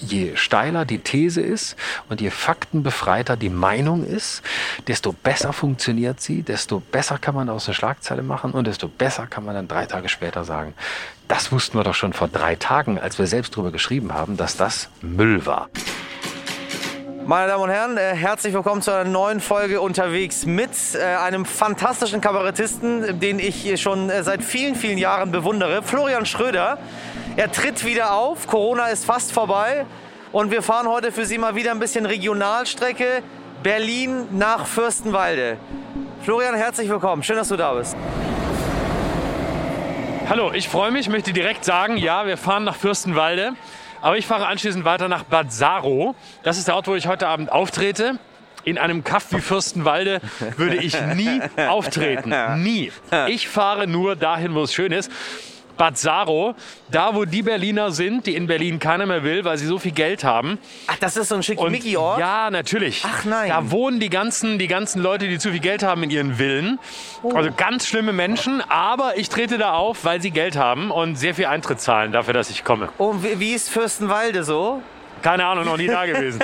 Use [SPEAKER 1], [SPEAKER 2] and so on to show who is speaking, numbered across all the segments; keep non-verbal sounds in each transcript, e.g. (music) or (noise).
[SPEAKER 1] je steiler die These ist und je faktenbefreiter die Meinung ist, desto besser funktioniert sie, desto besser kann man aus der Schlagzeile machen und desto besser kann man dann drei Tage später sagen, das wussten wir doch schon vor drei Tagen, als wir selbst darüber geschrieben haben, dass das Müll war.
[SPEAKER 2] Meine Damen und Herren, äh, herzlich willkommen zu einer neuen Folge unterwegs mit äh, einem fantastischen Kabarettisten, den ich schon äh, seit vielen, vielen Jahren bewundere, Florian Schröder. Er tritt wieder auf, Corona ist fast vorbei und wir fahren heute für Sie mal wieder ein bisschen Regionalstrecke Berlin nach Fürstenwalde. Florian, herzlich willkommen, schön, dass du da bist.
[SPEAKER 1] Hallo, ich freue mich, möchte direkt sagen, ja, wir fahren nach Fürstenwalde. Aber ich fahre anschließend weiter nach Bad Saro. Das ist der Ort, wo ich heute Abend auftrete. In einem Kaff wie Fürstenwalde würde ich nie (laughs) auftreten. Nie. Ich fahre nur dahin, wo es schön ist. Bad Saro, da wo die Berliner sind, die in Berlin keiner mehr will, weil sie so viel Geld haben.
[SPEAKER 2] Ach, das ist so ein schickimicki-Ort?
[SPEAKER 1] Ja, natürlich.
[SPEAKER 2] Ach nein.
[SPEAKER 1] Da wohnen die ganzen, die ganzen Leute, die zu viel Geld haben in ihren Villen.
[SPEAKER 2] Oh.
[SPEAKER 1] Also ganz schlimme Menschen, aber ich trete da auf, weil sie Geld haben und sehr viel Eintritt zahlen dafür, dass ich komme.
[SPEAKER 2] Und wie, wie ist Fürstenwalde so?
[SPEAKER 1] Keine Ahnung, noch nie da gewesen.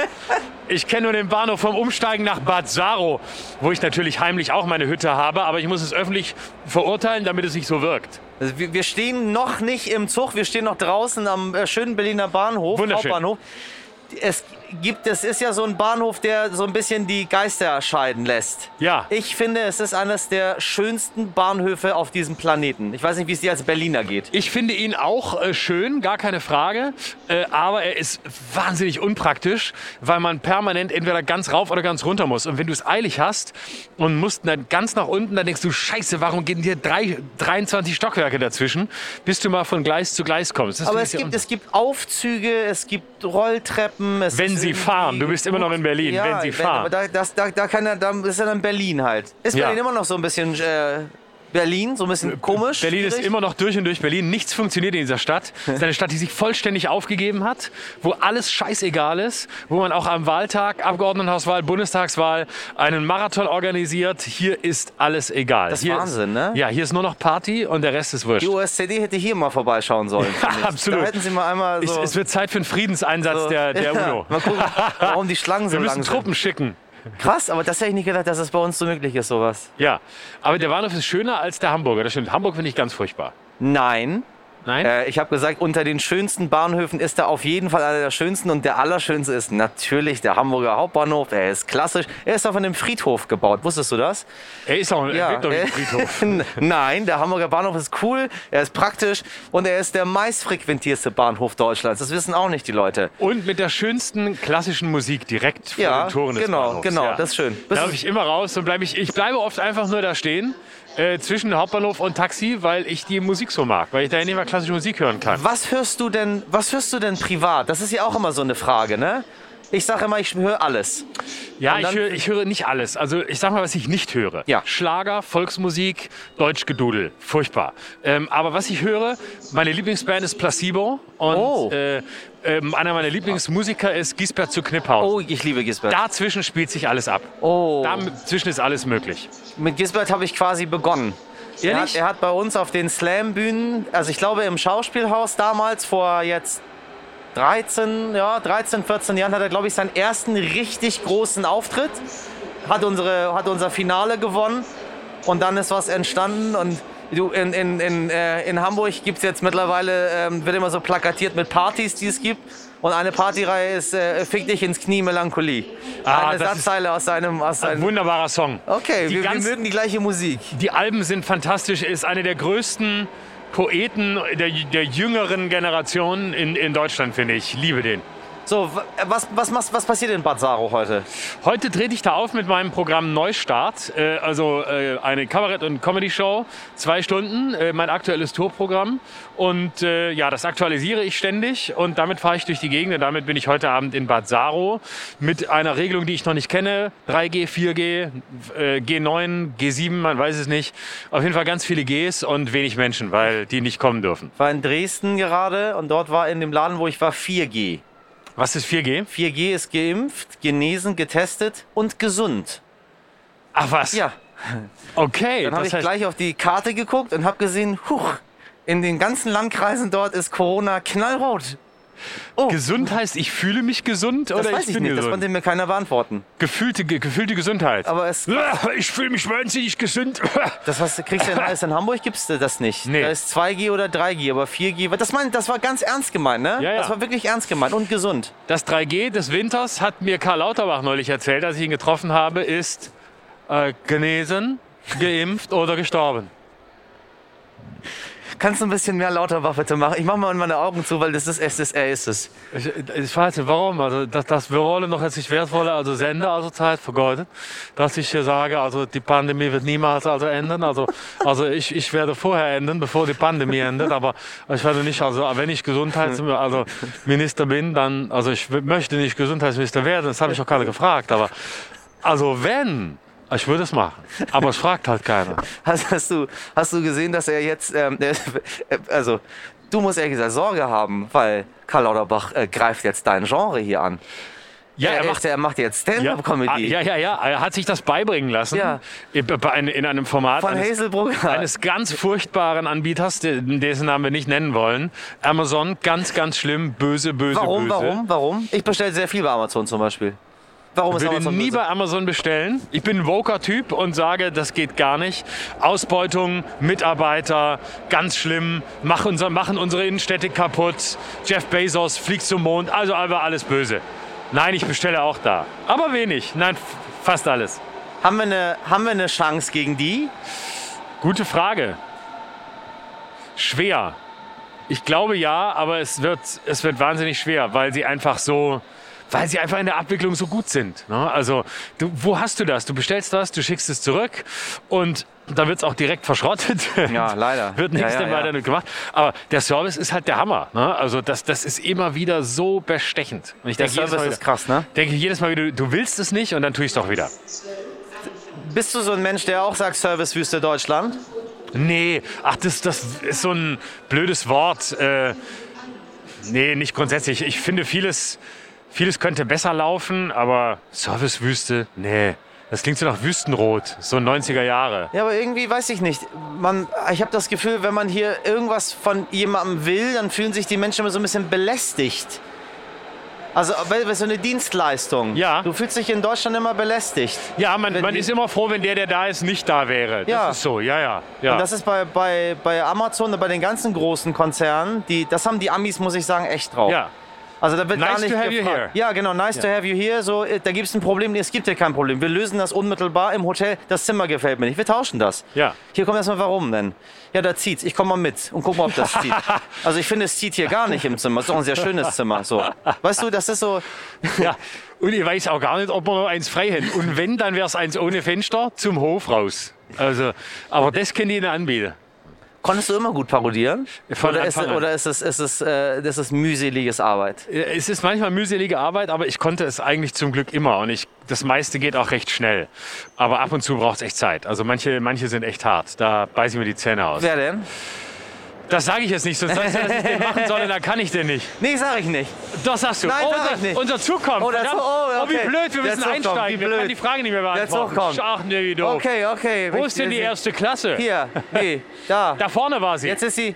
[SPEAKER 1] Ich kenne nur den Bahnhof vom Umsteigen nach Bad Saro, wo ich natürlich heimlich auch meine Hütte habe, aber ich muss es öffentlich verurteilen, damit es nicht so wirkt.
[SPEAKER 2] Also wir stehen noch nicht im Zug, wir stehen noch draußen am äh, schönen Berliner Bahnhof,
[SPEAKER 1] Wunderschön.
[SPEAKER 2] Hauptbahnhof. Es gibt, es ist ja so ein Bahnhof, der so ein bisschen die Geister scheiden lässt.
[SPEAKER 1] Ja.
[SPEAKER 2] Ich finde, es ist eines der schönsten Bahnhöfe auf diesem Planeten. Ich weiß nicht, wie es dir als Berliner geht.
[SPEAKER 1] Ich finde ihn auch äh, schön, gar keine Frage, äh, aber er ist wahnsinnig unpraktisch, weil man permanent entweder ganz rauf oder ganz runter muss. Und wenn du es eilig hast und musst dann ganz nach unten, dann denkst du, scheiße, warum gehen hier drei, 23 Stockwerke dazwischen, bis du mal von Gleis zu Gleis kommst. Das
[SPEAKER 2] Aber es gibt, es gibt Aufzüge, es gibt Rolltreppen. Es
[SPEAKER 1] Wenn
[SPEAKER 2] ist
[SPEAKER 1] sie fahren. Du bist immer noch in Berlin,
[SPEAKER 2] Ja,
[SPEAKER 1] wenn sie fahren.
[SPEAKER 2] Aber da, das, da, da, kann er, da ist ja dann Berlin halt. Ist
[SPEAKER 1] Ja.
[SPEAKER 2] Berlin immer noch so ein bisschen äh, Berlin, so ein bisschen komisch?
[SPEAKER 1] Berlin ist
[SPEAKER 2] schwierig?
[SPEAKER 1] immer noch durch und durch Berlin. Nichts funktioniert in dieser Stadt. (laughs) Es ist eine Stadt, die sich vollständig aufgegeben hat, wo alles scheißegal ist, wo man auch am Wahltag, Abgeordnetenhauswahl, Bundestagswahl einen Marathon organisiert. Hier ist alles egal.
[SPEAKER 2] Das ist
[SPEAKER 1] hier
[SPEAKER 2] Wahnsinn,
[SPEAKER 1] ist,
[SPEAKER 2] ne?
[SPEAKER 1] Ja, hier ist nur noch Party und der Rest ist wurscht.
[SPEAKER 2] Die USCD hätte hier mal vorbeischauen sollen. (laughs) ich.
[SPEAKER 1] absolut.
[SPEAKER 2] Da hätten sie mal einmal
[SPEAKER 1] Ich,
[SPEAKER 2] so...
[SPEAKER 1] es wird Zeit für einen Friedenseinsatz
[SPEAKER 2] so-
[SPEAKER 1] der, der (laughs)
[SPEAKER 2] Ja,
[SPEAKER 1] UNO.
[SPEAKER 2] Mal gucken, warum die Schlangen so
[SPEAKER 1] Wir müssen
[SPEAKER 2] lang sind.
[SPEAKER 1] Truppen schicken.
[SPEAKER 2] Krass, aber das hätte ich nicht gedacht, dass es bei uns so möglich ist, sowas.
[SPEAKER 1] Ja, aber der Bahnhof ist schöner als der Hamburger. Das stimmt. Hamburg finde ich ganz furchtbar.
[SPEAKER 2] Nein.
[SPEAKER 1] Nein?
[SPEAKER 2] Äh, ich habe gesagt, unter den schönsten Bahnhöfen ist er auf jeden Fall einer der schönsten und der allerschönste ist natürlich der Hamburger Hauptbahnhof. Er ist klassisch. Er ist auf einem Friedhof gebaut. Wusstest du das?
[SPEAKER 1] er ist auch er wirkt doch
[SPEAKER 2] äh,
[SPEAKER 1] Friedhof.
[SPEAKER 2] Nein, der Hamburger Bahnhof ist cool, er ist praktisch und er ist der meistfrequentierste Bahnhof Deutschlands. Das wissen auch nicht die Leute.
[SPEAKER 1] Und mit der schönsten klassischen Musik direkt vor
[SPEAKER 2] Ja,
[SPEAKER 1] den Toren des
[SPEAKER 2] genau,
[SPEAKER 1] Bahnhofs.
[SPEAKER 2] genau, das ist schön. Bist
[SPEAKER 1] Da ich immer raus und bleibe ich, ich bleibe oft einfach nur da stehen äh, zwischen Hauptbahnhof und Taxi, weil ich die Musik so mag, weil ich da nicht mehr klassische Musik hören kann.
[SPEAKER 2] Was hörst du denn, was hörst du denn privat? Das ist ja auch immer so eine Frage, ne? Ich sage immer, ich höre alles.
[SPEAKER 1] Ja, ich höre, ich höre nicht alles. Also ich sag mal, was ich nicht höre.
[SPEAKER 2] Ja.
[SPEAKER 1] Schlager, Volksmusik, Deutschgedudel. Furchtbar. Ähm, aber was ich höre, meine Lieblingsband ist Placebo und
[SPEAKER 2] Oh.
[SPEAKER 1] äh, ähm, einer meiner Lieblingsmusiker ist Gisbert zu Kniphausen.
[SPEAKER 2] Oh, ich liebe Gisbert.
[SPEAKER 1] Dazwischen spielt sich alles ab.
[SPEAKER 2] Oh.
[SPEAKER 1] Dazwischen ist alles möglich.
[SPEAKER 2] Mit Gisbert habe ich quasi begonnen. Er hat,
[SPEAKER 1] Ehrlich?
[SPEAKER 2] er hat bei uns auf den Slam-Bühnen, also ich glaube im Schauspielhaus damals vor jetzt 13, ja, 13, 14 Jahren hat er, glaube ich, seinen ersten richtig großen Auftritt. Hat, unsere, hat unser Finale gewonnen und dann ist was entstanden und du, in, in, in, äh, in Hamburg gibt es jetzt mittlerweile, ähm, wird immer so plakatiert mit Partys, die es gibt. Und eine Partyreihe ist äh, Fick dich ins Knie, Melancholie.
[SPEAKER 1] Ah,
[SPEAKER 2] eine Satzzeile aus seinem... Aus
[SPEAKER 1] Ein wunderbarer Song.
[SPEAKER 2] okay, wir, wir
[SPEAKER 1] ganz-
[SPEAKER 2] mögen die gleiche Musik.
[SPEAKER 1] Die Alben sind fantastisch. Er ist eine der größten Poeten der, der jüngeren Generation in, in Deutschland, finde ich. Liebe den.
[SPEAKER 2] So, was, was, was, was passiert in Bad Saro heute?
[SPEAKER 1] Heute trete ich da auf mit meinem Programm Neustart, äh, also äh, eine Kabarett- und Comedy-Show, zwei Stunden, äh, mein aktuelles Tourprogramm. Und äh, ja, das aktualisiere ich ständig und damit fahre ich durch die Gegend und damit bin ich heute Abend in Bad Saro mit einer Regelung, die ich noch nicht kenne. 3G, 4G, äh, G9, G7, man weiß es nicht. Auf jeden Fall ganz viele Gs und wenig Menschen, weil die nicht kommen dürfen.
[SPEAKER 2] Ich war in Dresden gerade und dort war in dem Laden, wo ich war, 4G.
[SPEAKER 1] Was ist 4G?
[SPEAKER 2] 4G ist geimpft, genesen, getestet und gesund.
[SPEAKER 1] Ach was?
[SPEAKER 2] Ja,
[SPEAKER 1] Okay.
[SPEAKER 2] dann habe ich
[SPEAKER 1] heißt-
[SPEAKER 2] gleich auf die Karte geguckt und habe gesehen, huch, in den ganzen Landkreisen dort ist Corona knallrot. Oh.
[SPEAKER 1] Gesund heißt, ich fühle mich gesund
[SPEAKER 2] Das
[SPEAKER 1] oder
[SPEAKER 2] weiß
[SPEAKER 1] ich
[SPEAKER 2] ich
[SPEAKER 1] bin
[SPEAKER 2] nicht, das
[SPEAKER 1] gesund?
[SPEAKER 2] konnte mir keiner beantworten.
[SPEAKER 1] gefühlte, ge- gefühlte Gesundheit.
[SPEAKER 2] Aber es,
[SPEAKER 1] ich fühle mich wahnsinnig gesund. (laughs)
[SPEAKER 2] das du- kriegst du in, alles in Hamburg, gibst du das nicht.
[SPEAKER 1] Nee.
[SPEAKER 2] Da ist 2G oder 3G, aber 4G, das, mein, das war ganz ernst gemeint, ne?
[SPEAKER 1] Ja, ja.
[SPEAKER 2] Das war wirklich ernst gemeint und gesund.
[SPEAKER 1] Das 3G des Winters hat mir Karl Lauterbach neulich erzählt, als ich ihn getroffen habe, ist äh, genesen, geimpft oder gestorben.
[SPEAKER 2] Kannst du ein bisschen mehr Lauterbach bitte machen? Ich mach mal meine Augen zu, weil das ist es, ist er ist es.
[SPEAKER 1] Ich, ich weiß nicht warum. Also, dass, dass wir wollen noch jetzt nicht wertvolle also Sender also Zeit vergeudet. Dass ich hier sage, also die Pandemie wird niemals also enden. Also, also ich, ich werde vorher enden, bevor die Pandemie endet. Aber ich werde nicht, also wenn ich Gesundheitsminister also bin, dann, also ich möchte nicht Gesundheitsminister werden. Das habe ich auch gerade gefragt. Aber also wenn, ich würde es machen. Aber es fragt halt keiner.
[SPEAKER 2] Hast, hast, du, hast du gesehen, dass er jetzt, ähm, der- (laughs) also du musst ehrlich gesagt Sorge haben, weil Karl Lauterbach äh, greift jetzt dein Genre hier an.
[SPEAKER 1] Ja,
[SPEAKER 2] er, macht, er macht jetzt Stand-Up-Comedy.
[SPEAKER 1] Ja, ja, ja. Er hat sich das beibringen lassen.
[SPEAKER 2] Ja.
[SPEAKER 1] In, einem Format.
[SPEAKER 2] Von
[SPEAKER 1] eines-
[SPEAKER 2] Hazelbrugger.
[SPEAKER 1] eines ganz furchtbaren Anbieters, de- dessen Namen wir nicht nennen wollen. Amazon, ganz, ganz schlimm, böse, böse,
[SPEAKER 2] Warum,
[SPEAKER 1] böse.
[SPEAKER 2] warum, warum? Ich bestelle sehr viel bei Amazon zum Beispiel. Warum
[SPEAKER 1] Ich
[SPEAKER 2] ist
[SPEAKER 1] würde
[SPEAKER 2] Amazon
[SPEAKER 1] nie
[SPEAKER 2] böse?
[SPEAKER 1] bei Amazon bestellen. Ich bin ein Woker-Typ und sage, das geht gar nicht. Ausbeutung, Mitarbeiter, ganz schlimm, mach unser, machen unsere Innenstädte kaputt. Jeff Bezos fliegt zum Mond, also einfach alles böse. Nein, ich bestelle auch da. Aber wenig. Nein, fast alles.
[SPEAKER 2] Haben wir, eine, haben wir eine Chance gegen die?
[SPEAKER 1] Gute Frage. Schwer. Ich glaube ja, aber es wird, es wird wahnsinnig schwer, weil sie einfach so, weil sie einfach in der Abwicklung so gut sind. Ne? Also, du, wo hast du das? Du bestellst was, du schickst es zurück und da wird es auch direkt verschrottet. (laughs)
[SPEAKER 2] Ja, leider.
[SPEAKER 1] wird nichts
[SPEAKER 2] Ja, ja,
[SPEAKER 1] mehr
[SPEAKER 2] ja.
[SPEAKER 1] weiter gemacht. Aber der Service ist halt der Hammer. Ne? Also, das, das ist immer wieder so bestechend. Und ich
[SPEAKER 2] Der
[SPEAKER 1] denke jedes
[SPEAKER 2] Service
[SPEAKER 1] Mal
[SPEAKER 2] ist krass, ne?
[SPEAKER 1] denke jedes Mal wieder, du willst es nicht und dann tue ich es doch wieder.
[SPEAKER 2] Bist du so ein Mensch, der auch sagt Servicewüste Deutschland?
[SPEAKER 1] Nee, ach, das, das ist so ein blödes Wort. Äh, nee, nicht grundsätzlich. Ich finde, vieles, vieles könnte besser laufen, aber Servicewüste, nee. Das klingt so nach Wüstenrot, so 90er Jahre.
[SPEAKER 2] Ja, aber irgendwie weiß ich nicht. Man, ich habe das Gefühl, wenn man hier irgendwas von jemandem will, dann fühlen sich die Menschen immer so ein bisschen belästigt. Also so eine Dienstleistung.
[SPEAKER 1] Ja.
[SPEAKER 2] Du fühlst dich in Deutschland immer belästigt.
[SPEAKER 1] Ja, man, man ist immer froh, wenn der, der da ist, nicht da wäre. Das
[SPEAKER 2] Ja.
[SPEAKER 1] ist so, ja, ja. ja.
[SPEAKER 2] Und das ist bei, bei, bei Amazon und bei den ganzen großen Konzernen, die, das haben die Amis, muss ich sagen, echt drauf.
[SPEAKER 1] ja.
[SPEAKER 2] Also da wird
[SPEAKER 1] Nice
[SPEAKER 2] gar nicht
[SPEAKER 1] to have you
[SPEAKER 2] gefragt.
[SPEAKER 1] here.
[SPEAKER 2] Ja, genau, nice to have you here. So, äh, da gibt es ein Problem. Es gibt ja kein Problem. Wir lösen das unmittelbar im Hotel. Das Zimmer gefällt mir nicht. Wir tauschen das.
[SPEAKER 1] Ja.
[SPEAKER 2] Hier kommt erstmal warum denn? Ja, da zieht's. Ich komme mal mit und guck mal, ob das zieht. (laughs) Also ich finde, es zieht hier gar nicht im Zimmer. Es ist doch ein sehr schönes Zimmer. So. Weißt du, das ist so. (laughs)
[SPEAKER 1] ja. Und ich weiß auch gar nicht, ob wir noch eins frei hätten. Und wenn, dann wäre es eins ohne Fenster zum Hof raus. Also, aber das können die ihnen anbieten.
[SPEAKER 2] Konntest du immer gut parodieren?
[SPEAKER 1] Von
[SPEAKER 2] oder ist, oder ist es, ist es, äh, das ist mühseliges Arbeit?
[SPEAKER 1] Es ist manchmal mühselige Arbeit, aber ich konnte es eigentlich zum Glück immer. Und ich, das meiste geht auch recht schnell. Aber ab und zu braucht es echt Zeit. Also manche, manche sind echt hart. Da beiße ich mir die Zähne aus.
[SPEAKER 2] Wer denn?
[SPEAKER 1] Das sage ich jetzt nicht. Sonst sagst du, dass ich den machen soll, dann kann ich den nicht.
[SPEAKER 2] Nee, sag ich nicht.
[SPEAKER 1] Das sagst du.
[SPEAKER 2] Nein,
[SPEAKER 1] oh,
[SPEAKER 2] sag
[SPEAKER 1] unser,
[SPEAKER 2] ich nicht.
[SPEAKER 1] unser Zug kommt.
[SPEAKER 2] Oh, der
[SPEAKER 1] Verdammt.
[SPEAKER 2] Zug- oh,
[SPEAKER 1] oh, wie
[SPEAKER 2] okay.
[SPEAKER 1] blöd, wir
[SPEAKER 2] Der
[SPEAKER 1] müssen einsteigen. Wir können die Frage nicht mehr
[SPEAKER 2] Der
[SPEAKER 1] beantworten.
[SPEAKER 2] Zug kommt.
[SPEAKER 1] Ach, nee, wie doof.
[SPEAKER 2] Okay, okay.
[SPEAKER 1] Wo ist denn die erste Klasse?
[SPEAKER 2] Hier, nee, da.
[SPEAKER 1] Da vorne war sie.
[SPEAKER 2] Jetzt ist sie.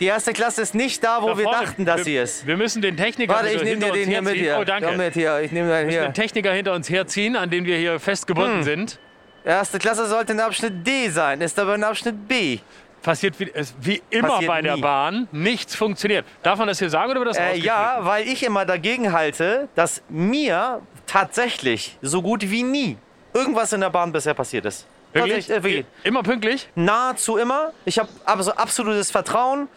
[SPEAKER 2] Die erste Klasse ist nicht da, wo
[SPEAKER 1] Da
[SPEAKER 2] wir
[SPEAKER 1] vorne.
[SPEAKER 2] dachten, dass
[SPEAKER 1] wir,
[SPEAKER 2] sie ist.
[SPEAKER 1] Wir müssen den Techniker
[SPEAKER 2] Warte, ich
[SPEAKER 1] hinter
[SPEAKER 2] nehme dir
[SPEAKER 1] uns
[SPEAKER 2] den hier mit
[SPEAKER 1] herziehen.
[SPEAKER 2] hier.
[SPEAKER 1] Oh, danke.
[SPEAKER 2] Komm mit hier. Ich nehme den
[SPEAKER 1] Den
[SPEAKER 2] hier.
[SPEAKER 1] Techniker hinter uns herziehen, an den wir hier festgebunden
[SPEAKER 2] Hm.
[SPEAKER 1] sind.
[SPEAKER 2] Erste Klasse sollte in Abschnitt D sein, ist aber in Abschnitt B.
[SPEAKER 1] Passiert wie, es- wie immer
[SPEAKER 2] Passiert
[SPEAKER 1] bei der
[SPEAKER 2] nie.
[SPEAKER 1] Bahn. Nichts funktioniert. Darf man das hier sagen oder wird das
[SPEAKER 2] Äh, ja, weil ich immer dagegen halte, dass mir tatsächlich so gut wie nie irgendwas in der Bahn bisher passiert ist.
[SPEAKER 1] Wirklich?
[SPEAKER 2] Äh, wirklich.
[SPEAKER 1] Immer pünktlich?
[SPEAKER 2] Nahezu immer. Ich habe aber so absolutes Vertrauen.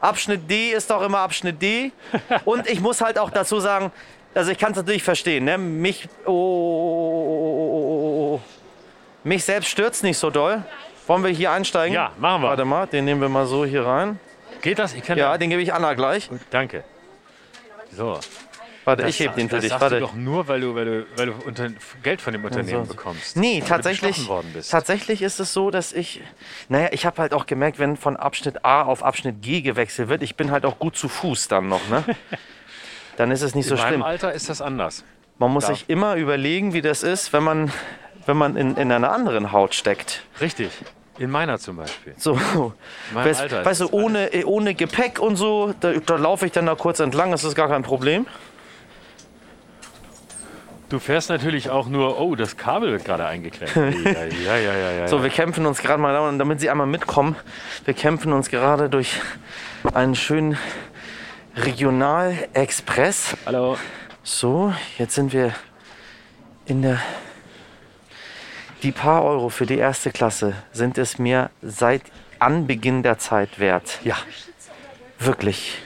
[SPEAKER 2] Abschnitt D ist doch immer Abschnitt D. (laughs) Und ich muss halt auch dazu sagen, also ich kann es natürlich verstehen, ne? mich, oh, oh, oh, oh, oh. mich selbst stürzt nicht so doll. Wollen wir hier einsteigen?
[SPEAKER 1] Ja, machen wir.
[SPEAKER 2] Warte mal, den nehmen wir mal so hier rein.
[SPEAKER 1] Geht das? Ich kann
[SPEAKER 2] Ja, den gebe ich Anna gleich.
[SPEAKER 1] Danke. So.
[SPEAKER 2] Warte,
[SPEAKER 1] Das
[SPEAKER 2] ich heb
[SPEAKER 1] sag-
[SPEAKER 2] den für
[SPEAKER 1] das
[SPEAKER 2] dich.
[SPEAKER 1] sagst
[SPEAKER 2] Warte.
[SPEAKER 1] du doch nur, weil du, weil du, weil du unter, Geld von dem Unternehmen
[SPEAKER 2] so.
[SPEAKER 1] bekommst.
[SPEAKER 2] Nee, tatsächlich, tatsächlich ist es so, dass ich, naja, ich habe halt auch gemerkt, wenn von Abschnitt A auf Abschnitt G gewechselt wird, ich bin halt auch gut zu Fuß dann noch, ne? (laughs) Dann ist es nicht so
[SPEAKER 1] In meinem
[SPEAKER 2] schlimm.
[SPEAKER 1] Alter ist das anders.
[SPEAKER 2] Man muss
[SPEAKER 1] Ja.
[SPEAKER 2] sich immer überlegen, wie das ist, wenn man, wenn man in, in einer anderen Haut steckt.
[SPEAKER 1] Richtig. In meiner zum Beispiel.
[SPEAKER 2] So, weißt,
[SPEAKER 1] Alter
[SPEAKER 2] weißt du, ohne, ohne Gepäck und so, da, da laufe ich dann da kurz entlang, das ist gar kein Problem.
[SPEAKER 1] Du fährst natürlich auch nur, oh, das Kabel wird gerade eingeklemmt. (laughs) ja, ja, ja, ja, ja.
[SPEAKER 2] So, wir kämpfen uns gerade mal, damit Sie einmal mitkommen, wir kämpfen uns gerade durch einen schönen Regionalexpress.
[SPEAKER 1] Hallo.
[SPEAKER 2] So, jetzt sind wir in der. Die paar Euro für die erste Klasse sind es mir seit Anbeginn der Zeit wert.
[SPEAKER 1] Ja,
[SPEAKER 2] Wirklich.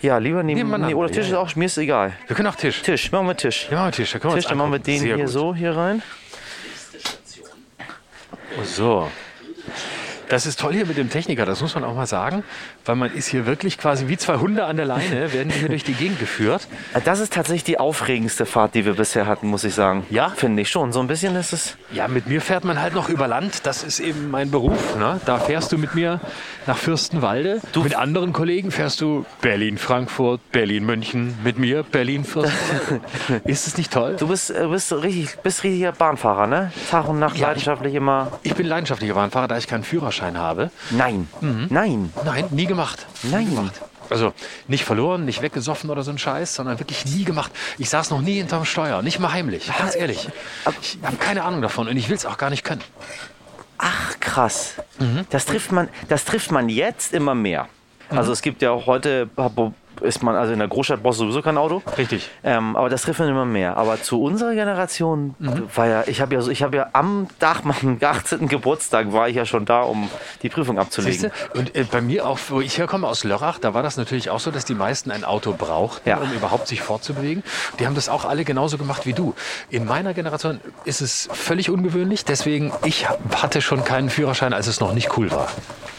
[SPEAKER 2] Ja, lieber nehmen.
[SPEAKER 1] Nehmen wir
[SPEAKER 2] Nee, oder Tisch
[SPEAKER 1] Ja,
[SPEAKER 2] ist auch, mir ist egal.
[SPEAKER 1] wir können auch Tisch.
[SPEAKER 2] Tisch, machen wir Tisch.
[SPEAKER 1] Ja, machen wir Tisch. Da können wir
[SPEAKER 2] Tisch, dann machen wir den
[SPEAKER 1] Sehr
[SPEAKER 2] hier
[SPEAKER 1] gut.
[SPEAKER 2] so hier rein.
[SPEAKER 1] So. Das ist toll hier mit dem Techniker, das muss man auch mal sagen, weil man ist hier wirklich quasi wie zwei Hunde an der Leine, (laughs) werden hier durch die Gegend geführt.
[SPEAKER 2] Das ist tatsächlich die aufregendste Fahrt, die wir bisher hatten, muss ich sagen.
[SPEAKER 1] Ja?
[SPEAKER 2] Finde ich schon. So ein bisschen ist es.
[SPEAKER 1] Ja, mit mir fährt man halt noch über Land, das ist eben mein Beruf. Ne? Da fährst du mit mir nach Fürstenwalde. mit anderen Kollegen fährst du Berlin-Frankfurt, Berlin-München, mit mir Berlin-Fürstenwalde. (laughs) ist es nicht toll?
[SPEAKER 2] Du bist, äh, bist richtig, bist richtiger Bahnfahrer, ne? Tag und Nacht
[SPEAKER 1] Ja, ich-
[SPEAKER 2] leidenschaftlich immer.
[SPEAKER 1] Ich bin leidenschaftlicher Bahnfahrer, da ich keinen Führerschein habe.
[SPEAKER 2] Nein.
[SPEAKER 1] Mhm.
[SPEAKER 2] Nein.
[SPEAKER 1] Nein, nie gemacht.
[SPEAKER 2] Nein.
[SPEAKER 1] Nie gemacht. Also nicht verloren, nicht weggesoffen oder so ein Scheiß, sondern wirklich nie gemacht. Ich saß noch nie hinterm Steuer, nicht mal heimlich, ganz ehrlich. Ich habe keine Ahnung davon und ich will es auch gar nicht können.
[SPEAKER 2] Ach, krass.
[SPEAKER 1] Mhm.
[SPEAKER 2] Das, trifft man, das trifft man jetzt immer mehr.
[SPEAKER 1] Mhm.
[SPEAKER 2] Also es gibt ja auch heute, ist man, also in der Großstadt brauchst du sowieso kein Auto.
[SPEAKER 1] Richtig.
[SPEAKER 2] Ähm, aber das trifft man immer mehr. Aber zu unserer Generation
[SPEAKER 1] Mhm.
[SPEAKER 2] war ja, ich habe ja, so, ich habe ja am Tag meinem 18. (laughs) Geburtstag war ich ja schon da, um die Prüfung abzulegen.
[SPEAKER 1] Siehste? Und äh, bei mir auch, wo ich herkomme aus Lörrach, da war das natürlich auch so, dass die meisten ein Auto brauchten,
[SPEAKER 2] Ja.
[SPEAKER 1] um überhaupt sich fortzubewegen. Die haben das auch alle genauso gemacht wie du. In meiner Generation ist es völlig ungewöhnlich, deswegen ich hatte schon keinen Führerschein, als es noch nicht cool war.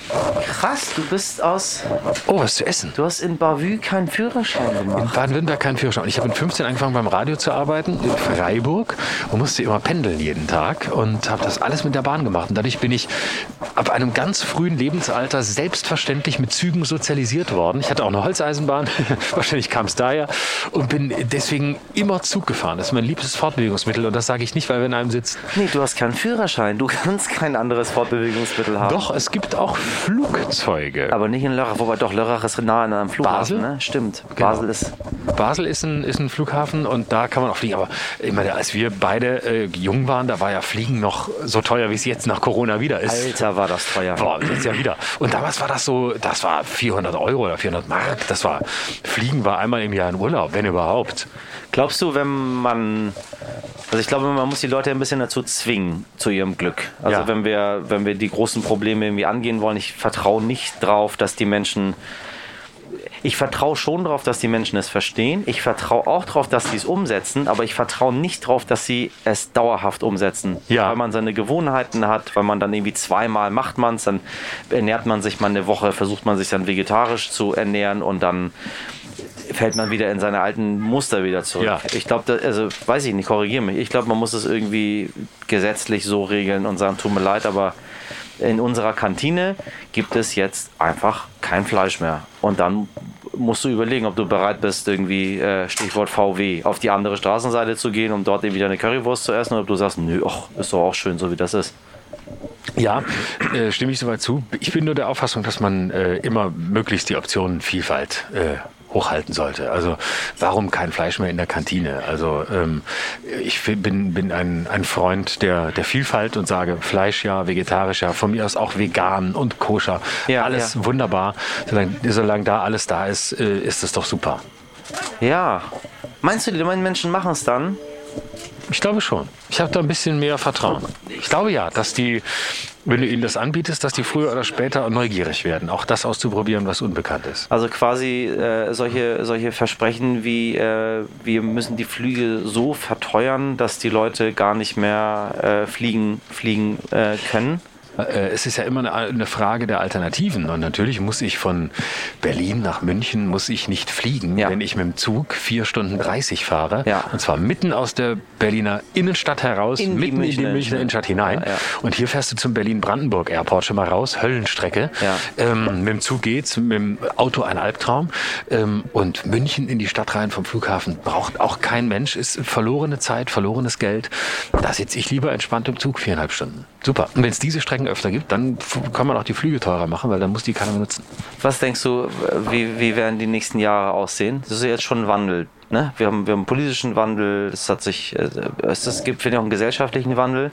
[SPEAKER 2] Krass, du bist aus,
[SPEAKER 1] Oh, was zu essen.
[SPEAKER 2] du hast in Bavü keinen Führerschein
[SPEAKER 1] In
[SPEAKER 2] gemacht.
[SPEAKER 1] Baden-Württemberg keinen Führerschein. Und Ich habe in 15 angefangen beim Radio zu arbeiten in Freiburg und musste immer pendeln jeden Tag und habe das alles mit der Bahn gemacht. Und dadurch bin ich ab einem ganz frühen Lebensalter selbstverständlich mit Zügen sozialisiert worden. Ich hatte auch eine Holzeisenbahn, (laughs) wahrscheinlich kam es daher und bin deswegen immer Zug gefahren. Das ist mein liebstes Fortbewegungsmittel und das sage ich nicht, weil wir in einem sitzen.
[SPEAKER 2] Nee, du hast keinen Führerschein. Du kannst kein anderes Fortbewegungsmittel haben.
[SPEAKER 1] Doch, es gibt auch Flugzeuge.
[SPEAKER 2] Aber nicht in Lörrach. Wobei doch, Lörrach ist nah an einem Flughafen,
[SPEAKER 1] Basel?
[SPEAKER 2] ne? Stimmt.
[SPEAKER 1] Genau.
[SPEAKER 2] Basel ist.
[SPEAKER 1] Basel ist ein, ist ein Flughafen und da kann man auch fliegen. Aber ich meine, als wir beide äh, jung waren, da war ja Fliegen noch so teuer, wie es jetzt nach Corona wieder ist.
[SPEAKER 2] Alter, war das teuer.
[SPEAKER 1] Boah, jetzt ja wieder. Und damals war das so, das war 400 Euro oder 400 Mark. Das war, Fliegen war einmal im Jahr in Urlaub, wenn überhaupt.
[SPEAKER 2] Glaubst du, wenn man. Also ich glaube, man muss die Leute ein bisschen dazu zwingen, zu ihrem Glück. Also
[SPEAKER 1] Ja.
[SPEAKER 2] wenn wir, wenn wir die großen Probleme irgendwie angehen wollen, ich vertraue nicht drauf, dass die Menschen. Ich vertraue schon darauf, dass die Menschen es verstehen. Ich vertraue auch darauf, dass sie es umsetzen, aber ich vertraue nicht darauf, dass sie es dauerhaft umsetzen.
[SPEAKER 1] Ja.
[SPEAKER 2] Weil man seine Gewohnheiten hat, weil man dann irgendwie zweimal macht man es, dann ernährt man sich mal eine Woche, versucht man sich dann vegetarisch zu ernähren und dann fällt man wieder in seine alten Muster wieder zurück.
[SPEAKER 1] Ja.
[SPEAKER 2] Ich glaube, also weiß ich nicht, korrigiere mich. Ich glaube, man muss es irgendwie gesetzlich so regeln und sagen, tut mir leid, aber in unserer Kantine gibt es jetzt einfach kein Fleisch mehr. Und dann musst du überlegen, ob du bereit bist, irgendwie, äh, Stichwort VW, auf die andere Straßenseite zu gehen, um dort eben wieder eine Currywurst zu essen, oder ob du sagst, nö, ach, ist doch auch schön, so wie das ist.
[SPEAKER 1] Ja, äh, stimme ich soweit zu. Ich bin nur der Auffassung, dass man äh, immer möglichst die Optionen Vielfalt äh, hochhalten sollte. Also warum kein Fleisch mehr in der Kantine? Also ähm, ich bin, bin ein, ein Freund der, der Vielfalt und sage Fleisch ja, vegetarisch ja, von mir aus auch vegan und koscher.
[SPEAKER 2] Ja,
[SPEAKER 1] alles
[SPEAKER 2] ja.
[SPEAKER 1] wunderbar. Solange, solange da alles da ist, äh, ist es doch super.
[SPEAKER 2] Ja. Meinst du, die Menschen machen es dann?
[SPEAKER 1] Ich glaube schon. Ich habe da ein bisschen mehr Vertrauen. Ich glaube ja, dass die, wenn du ihnen das anbietest, dass die früher oder später neugierig werden, auch das auszuprobieren, was unbekannt ist.
[SPEAKER 2] Also quasi äh, solche, solche Versprechen wie äh, wir müssen die Flüge so verteuern, dass die Leute gar nicht mehr äh, fliegen, fliegen äh, können.
[SPEAKER 1] Äh, Es ist ja immer eine, eine Frage der Alternativen. Und natürlich muss ich von Berlin nach München muss ich nicht fliegen,
[SPEAKER 2] Ja.
[SPEAKER 1] wenn ich mit dem Zug vier Stunden 30 fahre.
[SPEAKER 2] Ja.
[SPEAKER 1] Und zwar mitten aus der Berliner Innenstadt heraus,
[SPEAKER 2] In
[SPEAKER 1] mitten in die
[SPEAKER 2] Münchner
[SPEAKER 1] Innenstadt hinein.
[SPEAKER 2] Ja.
[SPEAKER 1] Und hier fährst du zum Berlin-Brandenburg Airport schon mal raus, Höllenstrecke. Ähm, mit dem Zug geht's, mit dem Auto ein Albtraum. Ähm, und München in die Stadt rein vom Flughafen braucht auch kein Mensch, ist verlorene Zeit, verlorenes Geld. Da sitze ich lieber entspannt im Zug viereinhalb Stunden. Super. Und wenn es diese Strecken öfter gibt, dann kann man auch die Flüge teurer machen, weil dann muss die keiner benutzen.
[SPEAKER 2] Was denkst du, wie, wie werden die nächsten Jahre aussehen? Das ist jetzt schon ein Wandel. Ne? Wir, haben, wir haben einen politischen Wandel, es hat sich, äh, es, gibt, finde ich, auch einen gesellschaftlichen Wandel.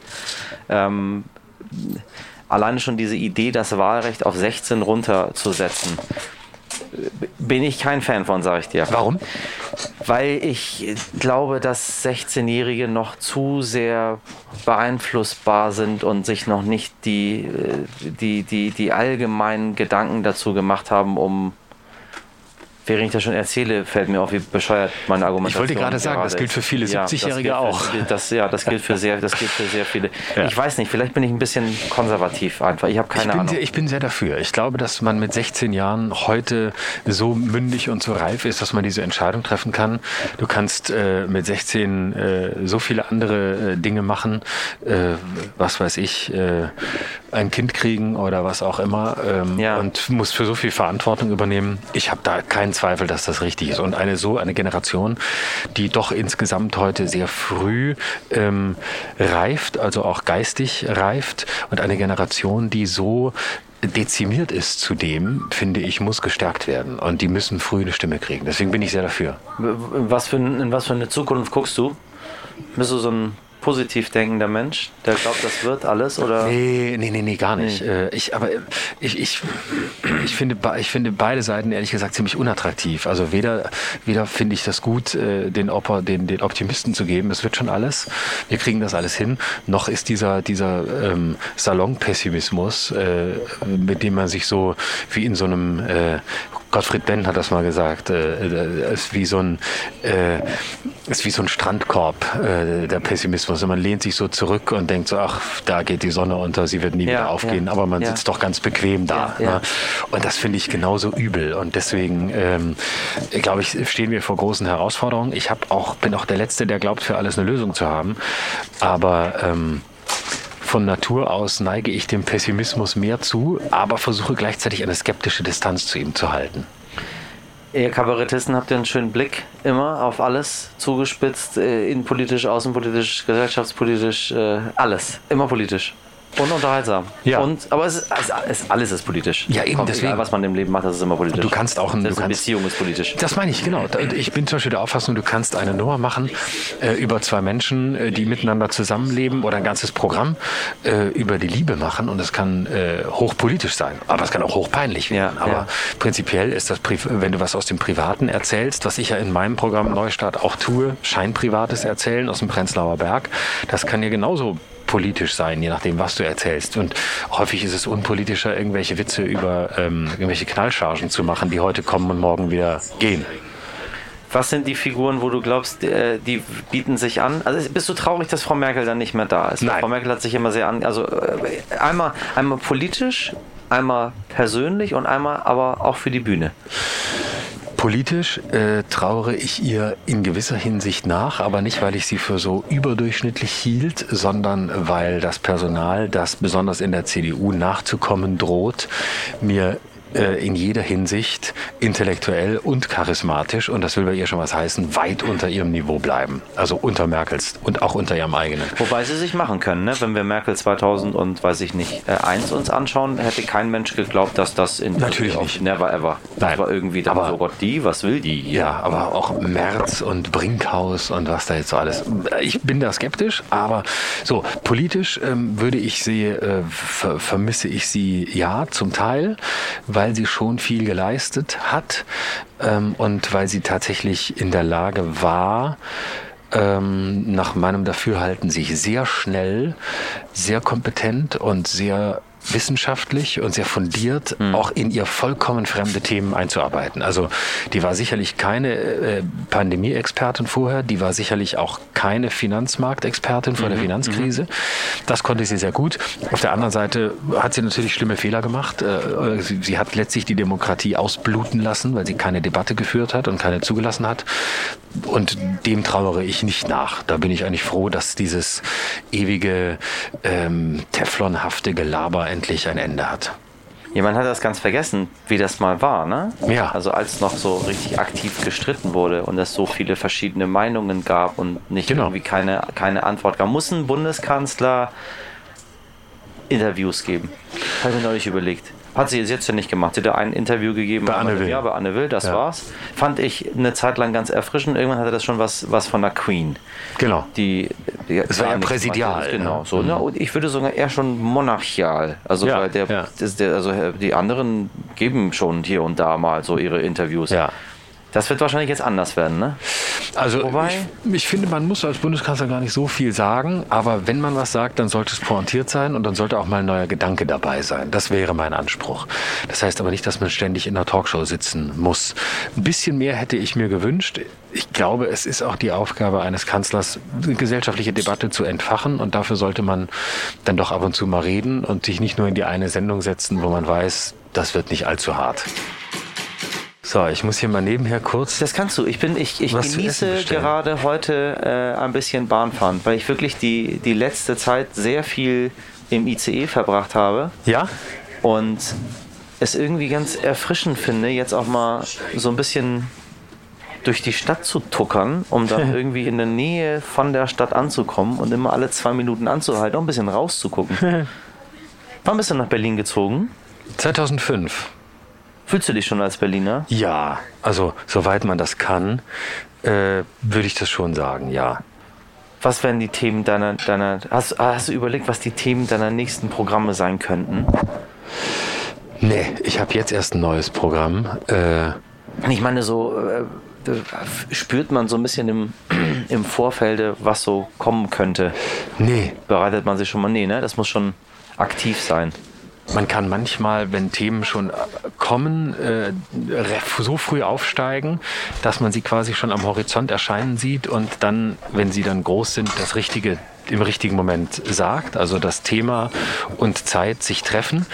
[SPEAKER 2] Ähm, alleine schon diese Idee, das Wahlrecht auf 16 runterzusetzen, bin ich kein Fan von, sage ich dir.
[SPEAKER 1] Warum?
[SPEAKER 2] Weil ich glaube, dass 16-Jährige noch zu sehr beeinflussbar sind und sich noch nicht die, äh, die, die, die allgemeinen Gedanken dazu gemacht haben, um Während ich das schon erzähle, fällt mir auf, wie bescheuert meine Argumentation
[SPEAKER 1] Ich wollte gerade sagen, das gilt für viele 70-Jährige
[SPEAKER 2] ja,
[SPEAKER 1] auch.
[SPEAKER 2] Für, das, ja, das gilt für sehr, das gilt für sehr viele. Ja. Ich weiß nicht, vielleicht bin ich ein bisschen konservativ einfach. Ich habe keine
[SPEAKER 1] ich bin
[SPEAKER 2] Ahnung.
[SPEAKER 1] Sehr, ich bin sehr dafür. Ich glaube, dass man mit 16 Jahren heute so mündig und so reif ist, dass man diese Entscheidung treffen kann. Du kannst äh, mit 16 äh, so viele andere äh, Dinge machen, äh, was weiß ich, äh, ein Kind kriegen oder was auch immer ähm, ja. und musst für so viel Verantwortung übernehmen. Ich habe da keinen Zweifel, dass das richtig ist. Und eine so eine Generation, die doch insgesamt heute sehr früh ähm, reift, also auch geistig reift, und eine Generation, die so dezimiert ist zudem, finde ich, muss gestärkt werden. Und die müssen früh eine Stimme kriegen. Deswegen bin ich sehr dafür.
[SPEAKER 2] Was für, in was für eine Zukunft guckst du? Bist du so ein positiv denkender Mensch, der glaubt, das wird alles? Oder?
[SPEAKER 1] Nee, nee, nee, nee gar nicht. Nee. Äh, ich, aber ich, ich, ich, finde, ich finde beide Seiten ehrlich gesagt ziemlich unattraktiv. Also weder, weder finde ich das gut, äh, den, Oper, den, den Optimisten zu geben, es wird schon alles, wir kriegen das alles hin, noch ist dieser, dieser ähm, Salonpessimismus, äh, mit dem man sich so wie in so einem äh, Gottfried Benn hat das mal gesagt, äh, ist wie so ein äh, ist wie so ein Strandkorb äh, der Pessimismus. Und man lehnt sich so zurück und denkt so, ach, da geht die Sonne unter, sie wird nie ja, wieder aufgehen, ja, aber man ja. sitzt doch ganz bequem da. Ne? Und das finde ich genauso übel. Und deswegen ähm, glaube ich, stehen wir vor großen Herausforderungen. Ich habe auch bin auch der Letzte, der glaubt, für alles eine Lösung zu haben. Aber ähm, von Natur aus neige ich dem Pessimismus mehr zu, aber versuche gleichzeitig eine skeptische Distanz zu ihm zu halten.
[SPEAKER 2] Ihr Kabarettisten habt ja einen schönen Blick immer auf alles zugespitzt, äh, innenpolitisch, außenpolitisch, gesellschaftspolitisch, äh, alles. Immer politisch. Und unterhaltsam.
[SPEAKER 1] Ja.
[SPEAKER 2] Und, aber es ist, es, alles ist politisch.
[SPEAKER 1] Ja, eben
[SPEAKER 2] Kommt,
[SPEAKER 1] deswegen.
[SPEAKER 2] Egal, was man im Leben macht, das ist immer politisch.
[SPEAKER 1] Du kannst auch ein,
[SPEAKER 2] das
[SPEAKER 1] du kannst,
[SPEAKER 2] Beziehung ist politisch.
[SPEAKER 1] Das meine ich, genau. Ich bin zum Beispiel der Auffassung, du kannst eine Nummer machen äh, über zwei Menschen, äh, die miteinander zusammenleben oder ein ganzes Programm äh, über die Liebe machen und es kann äh, hochpolitisch sein, aber es kann auch hochpeinlich werden. Ja, aber ja. prinzipiell ist das, wenn du was aus dem Privaten erzählst, was ich ja in meinem Programm Neustart auch tue, Scheinprivates erzählen aus dem Prenzlauer Berg, das kann ja genauso politisch sein, je nachdem, was du erzählst. Und häufig ist es unpolitischer, irgendwelche Witze über ähm, irgendwelche Knallchargen zu machen, die heute kommen und morgen wieder gehen.
[SPEAKER 2] Was sind die Figuren, wo du glaubst, äh, die bieten sich an? Also bist du traurig, dass Frau Merkel dann nicht mehr da ist?
[SPEAKER 1] Nein.
[SPEAKER 2] Frau Merkel hat sich immer sehr an, also äh, einmal, einmal politisch, einmal persönlich und einmal aber auch für die Bühne.
[SPEAKER 1] Politisch äh, trauere ich ihr in gewisser Hinsicht nach, aber nicht, weil ich sie für so überdurchschnittlich hielt, sondern weil das Personal, das besonders in der CDU nachzukommen droht, mir äh, in jeder Hinsicht intellektuell und charismatisch, und das will bei ihr schon was heißen, weit unter ihrem Niveau bleiben. Also unter Merkels und auch unter ihrem eigenen.
[SPEAKER 2] Wobei sie sich machen können, ne? wenn wir Merkel 2000 und weiß ich nicht, äh, 1 uns anschauen, hätte kein Mensch geglaubt, dass das in
[SPEAKER 1] Natürlich nicht.
[SPEAKER 2] Never ever.
[SPEAKER 1] Nein.
[SPEAKER 2] Das war irgendwie dann aber, so Gott, die, was will die?
[SPEAKER 1] Hier? Ja, aber auch Merz und Brinkhaus und was da jetzt so alles. Ich bin da skeptisch, aber so, politisch ähm, würde ich sie, äh, ver vermisse ich sie ja zum Teil, weil sie schon viel geleistet hat ähm, und weil sie tatsächlich in der Lage war, ähm, nach meinem Dafürhalten sich sehr schnell, sehr kompetent und sehr wissenschaftlich und sehr fundiert mhm. auch in ihr vollkommen fremde Themen einzuarbeiten. Also die war sicherlich keine äh, Pandemie-Expertin vorher, die war sicherlich auch keine Finanzmarktexpertin vor mhm. der Finanzkrise. Mhm. Das konnte sie sehr gut. Auf der anderen Seite hat sie natürlich schlimme Fehler gemacht. Äh, sie, sie hat letztlich die Demokratie ausbluten lassen, weil sie keine Debatte geführt hat und keine zugelassen hat. Und dem trauere ich nicht nach. Da bin ich eigentlich froh, dass dieses ewige ähm, Teflonhafte Gelaber endlich ein Ende hat.
[SPEAKER 2] Jemand hat das ganz vergessen, wie das mal war, ne?
[SPEAKER 1] Ja.
[SPEAKER 2] Also als noch so richtig aktiv gestritten wurde und es so viele verschiedene Meinungen gab und nicht genau. irgendwie keine, keine Antwort gab. Muss ein Bundeskanzler Interviews geben. Habe ich mir neulich überlegt. Hat sie jetzt ja nicht gemacht. Sie hat ein Interview gegeben.
[SPEAKER 1] Bei Anne Will.
[SPEAKER 2] Ja, bei Anne Will, das
[SPEAKER 1] Ja.
[SPEAKER 2] war's. Fand ich eine Zeit lang ganz erfrischend. Irgendwann hatte das schon was, was von der Queen.
[SPEAKER 1] Genau.
[SPEAKER 2] Die, die
[SPEAKER 1] Es war ja präsidial,
[SPEAKER 2] machte. Genau,
[SPEAKER 1] ne?
[SPEAKER 2] so. Ne? Und ich würde sogar eher schon monarchial. Also,
[SPEAKER 1] Ja,
[SPEAKER 2] weil der,
[SPEAKER 1] ja.
[SPEAKER 2] der, also äh, die anderen geben schon hier und da mal so ihre Interviews.
[SPEAKER 1] Ja.
[SPEAKER 2] Das wird wahrscheinlich jetzt anders werden, ne?
[SPEAKER 1] Also
[SPEAKER 2] Wobei-
[SPEAKER 1] ich, ich finde, man muss als Bundeskanzler gar nicht so viel sagen, aber wenn man was sagt, dann sollte es pointiert sein und dann sollte auch mal ein neuer Gedanke dabei sein. Das wäre mein Anspruch. Das heißt aber nicht, dass man ständig in der Talkshow sitzen muss. Ein bisschen mehr hätte ich mir gewünscht. Ich glaube, es ist auch die Aufgabe eines Kanzlers, eine gesellschaftliche Debatte zu entfachen und dafür sollte man dann doch ab und zu mal reden und sich nicht nur in die eine Sendung setzen, wo man weiß, das wird nicht allzu hart. So, ich muss hier mal nebenher kurz
[SPEAKER 2] Das kannst du. Ich, bin, ich, ich genieße gerade heute äh, ein bisschen Bahnfahren, weil ich wirklich die, die letzte Zeit sehr viel im ICE verbracht habe
[SPEAKER 1] Ja?
[SPEAKER 2] und es irgendwie ganz erfrischend finde, jetzt auch mal so ein bisschen durch die Stadt zu tuckern, um dann (laughs) irgendwie in der Nähe von der Stadt anzukommen und immer alle zwei Minuten anzuhalten, um ein bisschen rauszugucken. (laughs) Wann bist du nach Berlin gezogen?
[SPEAKER 1] 2005.
[SPEAKER 2] Fühlst du dich schon als Berliner?
[SPEAKER 1] Ja, also soweit man das kann, äh, würde ich das schon sagen, ja.
[SPEAKER 2] Was wären die Themen deiner, deiner hast, hast du überlegt, was die Themen deiner nächsten Programme sein könnten?
[SPEAKER 1] Nee, ich habe jetzt erst ein neues Programm. Äh,
[SPEAKER 2] Ich meine, so äh, da spürt man so ein bisschen im, (clears throat) im Vorfelde, was so kommen könnte.
[SPEAKER 1] nee,
[SPEAKER 2] Bereitet man sich schon mal, nee, ne? Das muss schon aktiv sein.
[SPEAKER 1] Man kann manchmal, wenn Themen schon äh, kommen, äh, so früh aufsteigen, dass man sie quasi schon am Horizont erscheinen sieht und dann, wenn sie dann groß sind, das Richtige im richtigen Moment sagt, also das Thema und Zeit sich treffen.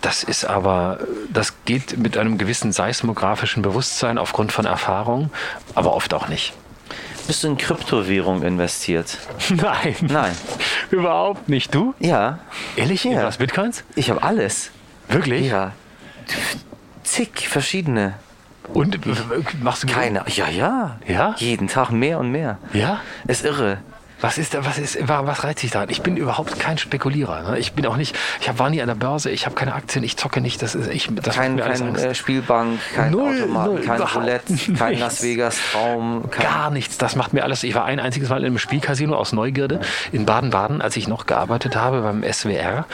[SPEAKER 1] Das ist aber, das geht mit einem gewissen seismografischen Bewusstsein aufgrund von Erfahrung, aber oft auch nicht.
[SPEAKER 2] Bist du in Kryptowährung investiert? (laughs)
[SPEAKER 1] Nein.
[SPEAKER 2] Nein.
[SPEAKER 1] Überhaupt nicht. Du?
[SPEAKER 2] Ja,
[SPEAKER 1] Ehrlich?
[SPEAKER 2] Ja.
[SPEAKER 1] Was Bitcoins?
[SPEAKER 2] ich habe alles.
[SPEAKER 1] Wirklich?
[SPEAKER 2] Ja. Zig verschiedene.
[SPEAKER 1] Und machst du
[SPEAKER 2] Keine. Ja, ja.
[SPEAKER 1] Ja?
[SPEAKER 2] Jeden Tag mehr und mehr.
[SPEAKER 1] Ja?
[SPEAKER 2] Ist irre.
[SPEAKER 1] Was ist da, was ist, was reizt dich daran? Ich bin überhaupt kein Spekulierer. Ne? Ich bin auch nicht, ich hab, war nie an der Börse, ich habe keine Aktien, ich zocke nicht, das ist, ich, das
[SPEAKER 2] Kein, kein äh, Spielbank, kein
[SPEAKER 1] Null,
[SPEAKER 2] Automaten,
[SPEAKER 1] null,
[SPEAKER 2] kein Roulette, (laughs) kein
[SPEAKER 1] nichts.
[SPEAKER 2] Las Vegas Traum.
[SPEAKER 1] Gar nichts, das macht mir alles. Ich war ein einziges Mal in einem Spielcasino aus Neugierde in Baden-Baden, als ich noch gearbeitet habe beim SWR.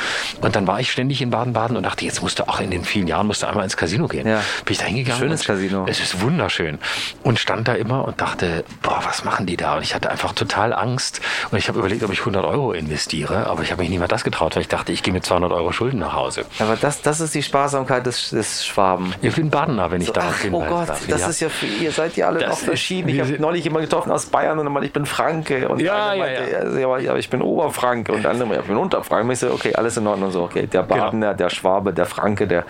[SPEAKER 1] Und dann war ich ständig in Baden-Baden und dachte, jetzt musst du auch in den vielen Jahren musst du einmal ins Casino gehen.
[SPEAKER 2] Ja.
[SPEAKER 1] Bin ich da hingegangen.
[SPEAKER 2] Schönes Casino.
[SPEAKER 1] Es ist wunderschön. Und stand da immer und dachte, boah, was machen die da? Und ich hatte einfach total Angst. Und ich habe überlegt, ob ich 100 Euro investiere. Aber ich habe mich mal das getraut, weil ich dachte, ich gehe mit 200 Euro Schulden nach Hause.
[SPEAKER 2] Aber das, das ist die Sparsamkeit des, des Schwaben.
[SPEAKER 1] Ich bin Badener, wenn ich darauf
[SPEAKER 2] Ach, oh Gott,
[SPEAKER 1] darf.
[SPEAKER 2] das
[SPEAKER 1] Ja.
[SPEAKER 2] ist ja für ihr seid ja alle
[SPEAKER 1] Das
[SPEAKER 2] noch verschieden. Ich habe neulich jemanden getroffen aus Bayern und dann meinte, ich bin Franke und
[SPEAKER 1] Ja, ja,
[SPEAKER 2] meinte,
[SPEAKER 1] ja.
[SPEAKER 2] ja, ich bin Oberfranke und der andere meinte, ich bin Unterfranke. Und ich so, okay, alles in Ordnung so, okay, der Badener, der Schwabe, der Franke, der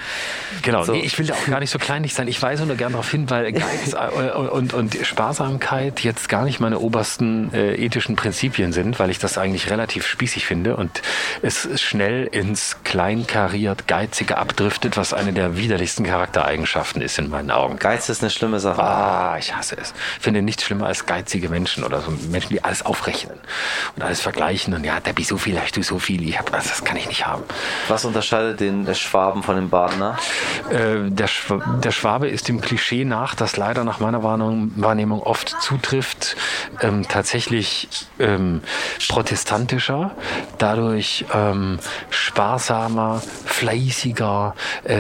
[SPEAKER 1] Genau,
[SPEAKER 2] So.
[SPEAKER 1] nee, ich will da auch gar nicht so kleinlich sein. Ich weise nur gern darauf hin, weil (laughs) Geiz äh, und, und Sparsamkeit jetzt gar nicht meine obersten äh, ethischen Prinzipien sind, weil ich das eigentlich relativ spießig finde und es schnell ins Kleinkariert Geizige abdriftet, was eine der widerlichsten Charaktereigenschaften ist in meinen Augen.
[SPEAKER 2] Geiz ist eine schlimme Sache.
[SPEAKER 1] Ah, ich hasse es. Finde nichts schlimmer als geizige Menschen oder so Menschen, die alles aufrechnen und alles vergleichen und ja, da bist so viel, hast du so viel. Ich hab, also das kann ich nicht haben.
[SPEAKER 2] Was unterscheidet den Schwaben von dem Badener?
[SPEAKER 1] Äh, der, Schw der Schwabe ist dem Klischee nach, das leider nach meiner Wahrnehmung, oft zutrifft, ähm, tatsächlich ähm, protestantischer, dadurch ähm, sparsamer, fleißiger, äh,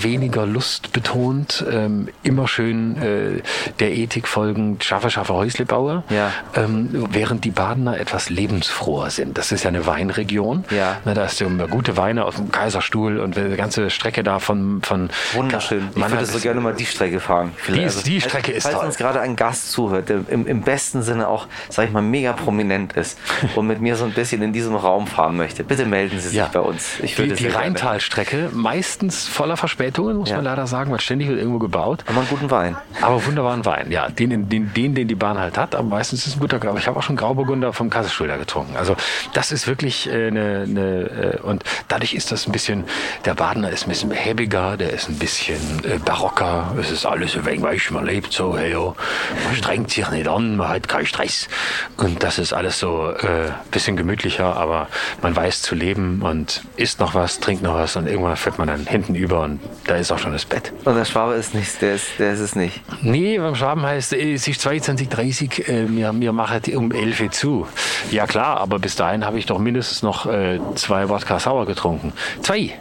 [SPEAKER 1] weniger lustbetont, ähm, immer schön äh, der Ethik folgend, schaffe, schaffe Häusle baue,
[SPEAKER 2] Ja.
[SPEAKER 1] ähm, während die Badener etwas lebensfroher sind. Das ist ja eine Weinregion.
[SPEAKER 2] Ja.
[SPEAKER 1] Na, da ist ja gute Weine aus dem Kaiserstuhl und die ganze Strecke da von, von
[SPEAKER 2] Wunderschön. Ich
[SPEAKER 1] Man
[SPEAKER 2] würde so gerne mal die Strecke fahren.
[SPEAKER 1] Die,
[SPEAKER 2] Also,
[SPEAKER 1] die
[SPEAKER 2] falls-
[SPEAKER 1] Strecke ist
[SPEAKER 2] Falls
[SPEAKER 1] toll.
[SPEAKER 2] uns gerade ein Gast zuhört, der im, im besten Sinne auch, sag ich mal, mega prominent ist und mit mir so ein bisschen in diesem Raum fahren möchte, bitte melden Sie sich
[SPEAKER 1] Ja.
[SPEAKER 2] bei uns. Ich
[SPEAKER 1] Die,
[SPEAKER 2] würde
[SPEAKER 1] die
[SPEAKER 2] gerne.
[SPEAKER 1] Rheintalstrecke, meistens voller Verspätungen, muss
[SPEAKER 2] Ja.
[SPEAKER 1] man leider sagen, weil ständig wird irgendwo gebaut.
[SPEAKER 2] Aber einen guten Wein.
[SPEAKER 1] Aber wunderbaren Wein, ja. Den, den, den, den die Bahn halt hat, aber meistens ist es ein guter Aber ich habe auch schon Grauburgunder vom Kaiserstuhlter getrunken. Also das ist wirklich äh, eine, eine äh, und dadurch ist das ein bisschen, der Badener ist ein bisschen behäbiger, der ist ein bisschen äh, barocker. Es ist alles ein wenig, man lebt so, hey, man strengt sich nicht an, man hat keinen Stress. Und das ist alles so ein äh, bisschen gemütlicher, aber man weiß zu leben und isst noch was, trinkt noch was und irgendwann fällt man dann hinten über und da ist auch schon das Bett.
[SPEAKER 2] Und der Schwabe ist nicht, der ist, der ist es nicht.
[SPEAKER 1] Nee, beim Schwaben heißt es ist 22.30 äh, wir, wir machen um 11 Uhr zu. Ja klar, aber bis dahin habe ich doch mindestens noch äh, zwei Wodka Sauer getrunken. Zwei.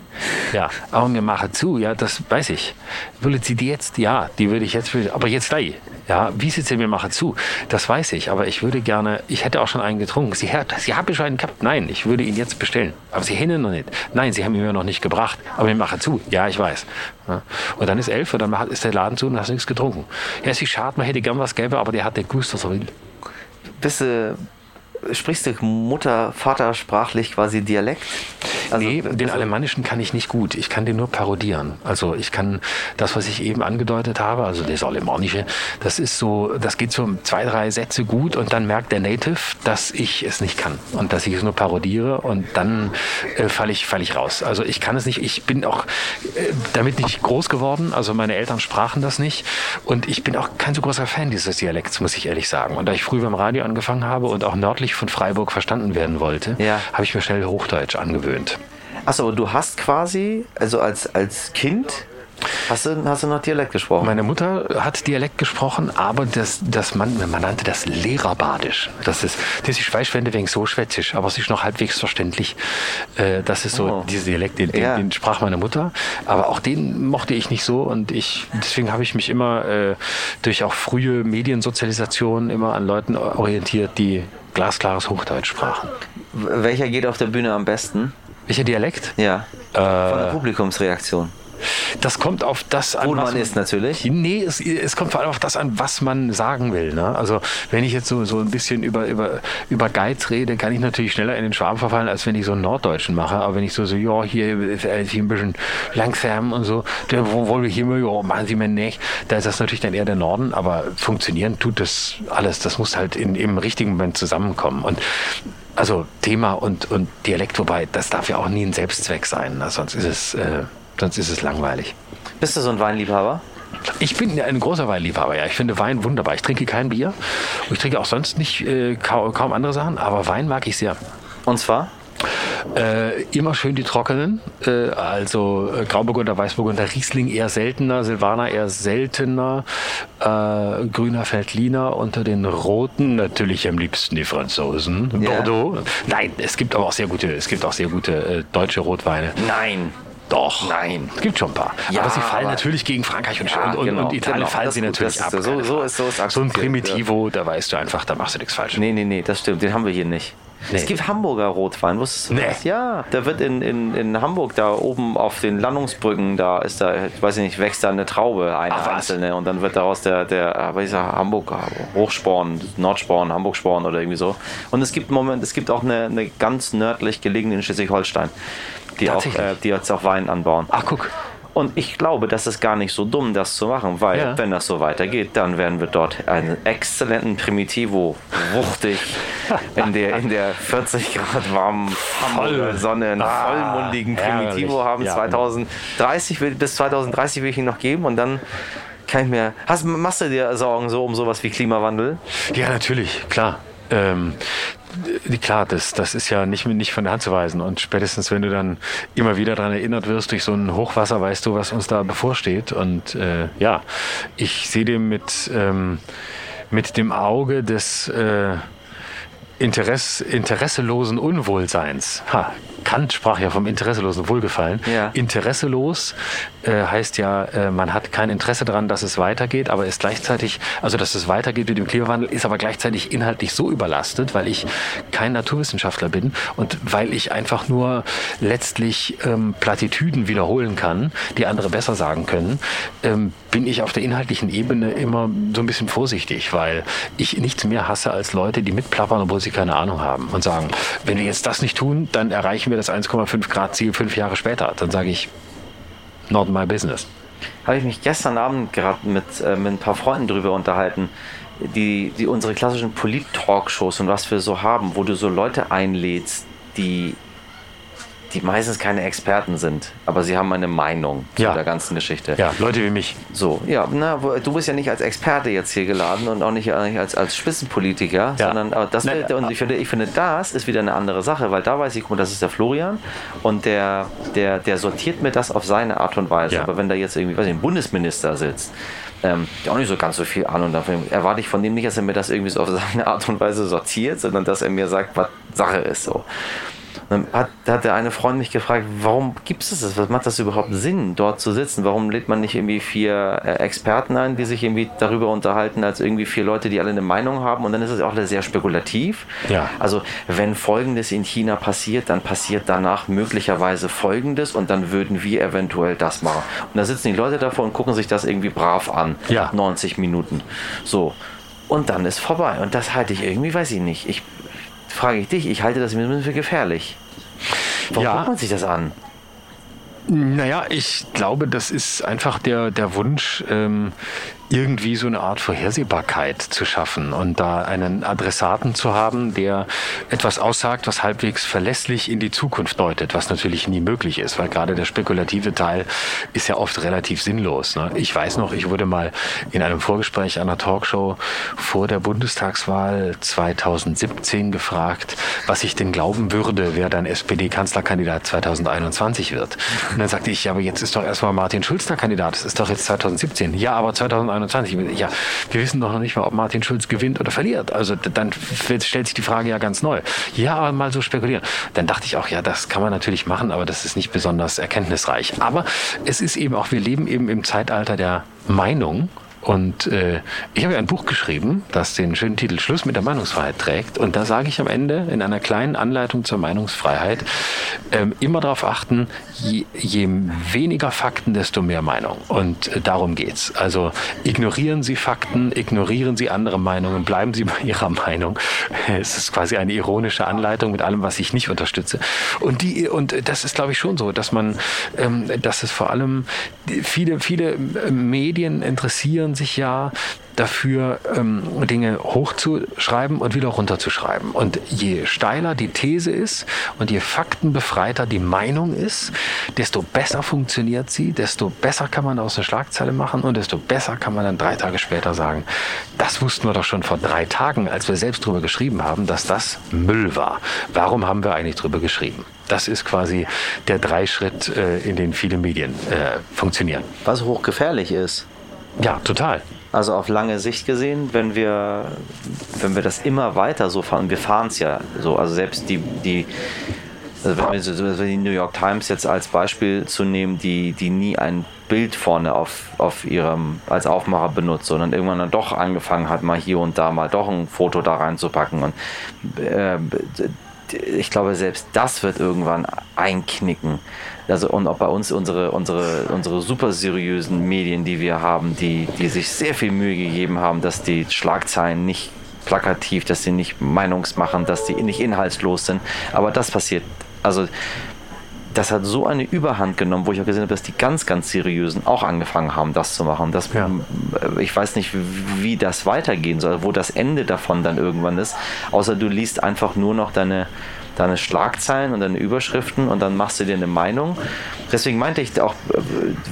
[SPEAKER 1] Ja, aber wir machen zu, ja, das weiß ich. Wollen Sie die jetzt? Ja, die würde ich jetzt, aber jetzt gleich. Ja, wie sieht Sie, wir machen zu? Das weiß ich, aber ich würde gerne, ich hätte auch schon einen getrunken. Sie, Sie haben schon einen gehabt? Nein, ich würde ihn jetzt bestellen. Aber Sie hätten noch nicht. Nein, Sie haben ihn mir noch nicht gebracht. Aber wir machen zu. Ja, ich weiß. Ja. Und dann ist elf und dann ist der Laden zu und hast nichts getrunken. Ja, es ist schade, man hätte gern was gäbe, aber der hat den Gusto so will.
[SPEAKER 2] Bist du sprichst du Mutter, Vater sprachlich quasi Dialekt?
[SPEAKER 1] Also, nee, den also, Alemannischen kann ich nicht gut. Ich kann den nur parodieren. Also ich kann das, was ich eben angedeutet habe, also das Alemannische, das ist so, das geht so zwei, drei Sätze gut und dann merkt der Native, dass ich es nicht kann und dass ich es nur parodiere und dann äh, falle ich, fall ich raus. Also ich kann es nicht. Ich bin auch äh, damit nicht groß geworden. Also meine Eltern sprachen das nicht und ich bin auch kein so großer Fan dieses Dialekts, muss ich ehrlich sagen. Und da ich früh beim Radio angefangen habe und auch nördlich von Freiburg verstanden werden wollte, ja. habe ich mir schnell Hochdeutsch angewöhnt.
[SPEAKER 2] Achso, du hast quasi, also als, als Kind Hast du, hast du noch Dialekt gesprochen?
[SPEAKER 1] Meine Mutter hat Dialekt gesprochen, aber das, das man, man nannte das Lehrerbadisch. Das ist, das ist Weißwände wegen so schwätzisch, aber es ist noch halbwegs verständlich. Äh, das ist so oh. dieser Dialekt, den, ja. den, sprach meine Mutter. Aber auch den mochte ich nicht so und ich, deswegen habe ich mich immer äh, durch auch frühe Mediensozialisation immer an Leuten orientiert, die glasklares Hochdeutsch sprachen.
[SPEAKER 2] Welcher geht auf der Bühne am besten?
[SPEAKER 1] Welcher Dialekt?
[SPEAKER 2] Ja. Äh, Von der Publikumsreaktion.
[SPEAKER 1] Das kommt auf das
[SPEAKER 2] an. Wo man ist natürlich.
[SPEAKER 1] Nee, es, es, kommt vor allem auf das an, was man sagen will. Ne? Also wenn ich jetzt so, so ein bisschen über, über, über Geiz rede, kann ich natürlich schneller in den Schwaben verfallen, als wenn ich so einen Norddeutschen mache. Aber wenn ich so, so ja, hier ist ein bisschen langsam und so, wo wollen wir hier mal, ja, machen Sie mir nicht. Da ist das natürlich dann eher der Norden, aber funktionieren tut das alles. Das muss halt in, im richtigen Moment zusammenkommen. Und also Thema und, und Dialekt, wobei das darf ja auch nie ein Selbstzweck sein. Ne? Sonst ist es... Äh, sonst ist es langweilig.
[SPEAKER 2] Bist du so ein Weinliebhaber?
[SPEAKER 1] Ich bin ein großer Weinliebhaber, ja. Ich finde Wein wunderbar. Ich trinke kein Bier. Ich trinke auch sonst nicht äh, kaum, kaum andere Sachen, aber Wein mag ich sehr.
[SPEAKER 2] Und zwar?
[SPEAKER 1] Äh, immer schön die trockenen, äh, also äh, Grauburgunder, Weißburgunder, Riesling eher seltener, Silvaner eher seltener, äh, grüner Feldliner unter den roten natürlich am liebsten die Franzosen, yeah. Bordeaux. Nein, es gibt aber auch sehr gute, es gibt auch sehr gute äh, deutsche Rotweine.
[SPEAKER 2] Nein.
[SPEAKER 1] Doch. Nein. Es gibt schon ein paar. Ja, aber sie fallen aber natürlich gegen Frankreich und, ja, und, genau, und Italien genau, fallen sie natürlich ab.
[SPEAKER 2] So, so, ist, so, ist
[SPEAKER 1] so ein Primitivo, ja. da weißt du einfach, da machst du nichts falsch.
[SPEAKER 2] Nee, nee, nee, das stimmt. Den haben wir hier nicht. Nee. Es gibt Hamburger Rotwein, wusstest du nee. das? Ja, da wird in, in, in Hamburg, da oben auf den Landungsbrücken, da ist da, ich weiß nicht, wächst da eine Traube, eine Ach, einzelne, und dann wird daraus der, der was ich Hamburg Hochsporn, Nordsporn, Hamburgsporn oder irgendwie so. Und es gibt Moment, es gibt auch eine, eine ganz nördlich gelegene in Schleswig-Holstein die, auch, äh, die jetzt auch Wein anbauen.
[SPEAKER 1] Ach, guck.
[SPEAKER 2] Und ich glaube, das ist gar nicht so dumm, das zu machen, weil ja. wenn das so weitergeht, dann werden wir dort einen exzellenten Primitivo wuchtig (laughs) in der, in der 40 Grad warmen Hamburger Sonne einen ah, vollmundigen Primitivo haben. Ja. 2030 bis 2030 will ich ihn noch geben und dann kann ich mir. Hast, machst du dir Sorgen so um sowas wie Klimawandel?
[SPEAKER 1] Ja, natürlich, klar. Ähm, klar, das, das ist ja nicht, nicht von der Hand zu weisen. Und spätestens, wenn du dann immer wieder daran erinnert wirst durch so ein Hochwasser, weißt du, was uns da bevorsteht. Und äh, ja, ich sehe dem mit, ähm, mit dem Auge des äh, Interess, interesselosen Unwohlseins. Ha, Kant sprach ja vom interesselosen Wohlgefallen. Ja. Interesselos äh, heißt ja, äh, man hat kein Interesse daran, dass es weitergeht, aber ist gleichzeitig, also dass es weitergeht mit dem Klimawandel, ist aber gleichzeitig inhaltlich so überlastet, weil ich kein Naturwissenschaftler bin und weil ich einfach nur letztlich ähm, Plattitüden wiederholen kann, die andere besser sagen können, ähm, bin ich auf der inhaltlichen Ebene immer so ein bisschen vorsichtig, weil ich nichts mehr hasse als Leute, die mitplappern, obwohl sie keine Ahnung haben und sagen, wenn wir jetzt das nicht tun, dann erreichen wir das 1,5 Grad Ziel fünf Jahre später. Dann sage ich, not my business.
[SPEAKER 2] Habe ich mich gestern Abend gerade mit, äh, mit ein paar Freunden drüber unterhalten, die, die unsere klassischen Polit-Talkshows und was wir so haben, wo du so Leute einlädst, die die meistens keine Experten sind, aber sie haben eine Meinung
[SPEAKER 1] Ja.
[SPEAKER 2] zu der ganzen Geschichte.
[SPEAKER 1] Ja, Leute wie mich.
[SPEAKER 2] So, ja, na, du bist ja nicht als Experte jetzt hier geladen und auch nicht eigentlich als, als Spitzenpolitiker,
[SPEAKER 1] Ja.
[SPEAKER 2] sondern aber das,
[SPEAKER 1] Nein,
[SPEAKER 2] und ich finde, ich finde, das ist wieder eine andere Sache, weil da weiß ich, guck mal, das ist der Florian und der, der, der sortiert mir das auf seine Art und Weise.
[SPEAKER 1] Ja.
[SPEAKER 2] Aber wenn da jetzt irgendwie, weiß ich, ein Bundesminister sitzt, ähm, der auch nicht so ganz so viel Ahnung davon, erwarte ich von dem nicht, dass er mir das irgendwie so auf seine Art und Weise sortiert, sondern dass er mir sagt, was Sache ist so. Dann hat, hat der eine Freund mich gefragt, warum gibt es das? Was macht das überhaupt Sinn, dort zu sitzen? Warum lädt man nicht irgendwie vier äh, Experten ein, die sich irgendwie darüber unterhalten, als irgendwie vier Leute, die alle eine Meinung haben? Und dann ist es auch sehr spekulativ.
[SPEAKER 1] Ja.
[SPEAKER 2] Also, wenn Folgendes in China passiert, dann passiert danach möglicherweise Folgendes und dann würden wir eventuell das machen. Und da sitzen die Leute davor und gucken sich das irgendwie brav an.
[SPEAKER 1] Ja.
[SPEAKER 2] 90 Minuten. So. Und dann ist vorbei. Und das halte ich irgendwie, weiß ich nicht. Ich frage ich dich, ich halte das für gefährlich. Warum
[SPEAKER 1] Ja.
[SPEAKER 2] guckt man sich das an?
[SPEAKER 1] Naja, ich glaube, das ist einfach der, der Wunsch, ähm, irgendwie so eine Art Vorhersehbarkeit zu schaffen und da einen Adressaten zu haben, der etwas aussagt, was halbwegs verlässlich in die Zukunft deutet, was natürlich nie möglich ist, weil gerade der spekulative Teil ist ja oft relativ sinnlos. Ne? Ich weiß noch, ich wurde mal in einem Vorgespräch einer Talkshow vor der Bundestagswahl 2017 gefragt, was ich denn glauben würde, wer dann SPD-Kanzlerkandidat 2021 wird. Und dann sagte ich, ja, aber jetzt ist doch erstmal Martin Schulz der Kandidat. Das ist doch jetzt 2017. Ja, aber 2021. Ja, wir wissen doch noch nicht mal, ob Martin Schulz gewinnt oder verliert. Also dann stellt sich die Frage ja ganz neu. Ja, aber mal so spekulieren. Dann dachte ich auch, ja, das kann man natürlich machen, aber das ist nicht besonders erkenntnisreich. Aber es ist eben auch, wir leben eben im Zeitalter der Meinung. Und äh, ich habe ja ein Buch geschrieben, das den schönen Titel Schluss mit der Meinungsfreiheit trägt. Und da sage ich am Ende in einer kleinen Anleitung zur Meinungsfreiheit, ähm, immer darauf achten, je, je weniger Fakten, desto mehr Meinung. Und äh, darum geht's. Also ignorieren Sie Fakten, ignorieren Sie andere Meinungen, bleiben Sie bei Ihrer Meinung. (laughs) Es ist quasi eine ironische Anleitung mit allem, was ich nicht unterstütze. Und, die, und das ist, glaube ich, schon so, dass man, ähm, dass es vor allem viele, viele äh, Medien interessieren sich ja dafür, ähm, Dinge hochzuschreiben und wieder runterzuschreiben. Und je steiler die These ist und je faktenbefreiter die Meinung ist, desto besser funktioniert sie, desto besser kann man aus einer Schlagzeile machen und desto besser kann man dann drei Tage später sagen, das wussten wir doch schon vor drei Tagen, als wir selbst drüber geschrieben haben, dass das Müll war. Warum haben wir eigentlich drüber geschrieben? Das ist quasi der Dreischritt, äh, in den viele Medien äh, funktionieren.
[SPEAKER 2] Was hochgefährlich ist.
[SPEAKER 1] Ja, total.
[SPEAKER 2] Also auf lange Sicht gesehen, wenn wir, wenn wir das immer weiter so fahren, wir fahren es ja so, also selbst die, die also wenn wir so, so die New York Times jetzt als Beispiel zu nehmen, die, die nie ein Bild vorne auf, auf ihrem als Aufmacher benutzt, sondern irgendwann dann doch angefangen hat, mal hier und da mal doch ein Foto da reinzupacken. Und äh, ich glaube, selbst das wird irgendwann einknicken. Also und auch bei uns unsere, unsere, unsere super seriösen Medien, die wir haben, die, die sich sehr viel Mühe gegeben haben, dass die Schlagzeilen nicht plakativ, dass sie nicht meinungsmachend, dass sie nicht inhaltslos sind. Aber das passiert. Also das hat so eine Überhand genommen, wo ich auch gesehen habe, dass die ganz, ganz seriösen auch angefangen haben, das zu machen. Das,
[SPEAKER 1] Ja.
[SPEAKER 2] Ich weiß nicht, wie das weitergehen soll, wo das Ende davon dann irgendwann ist. Außer du liest einfach nur noch deine, deine Schlagzeilen und deine Überschriften und dann machst du dir eine Meinung. Deswegen meinte ich auch, äh,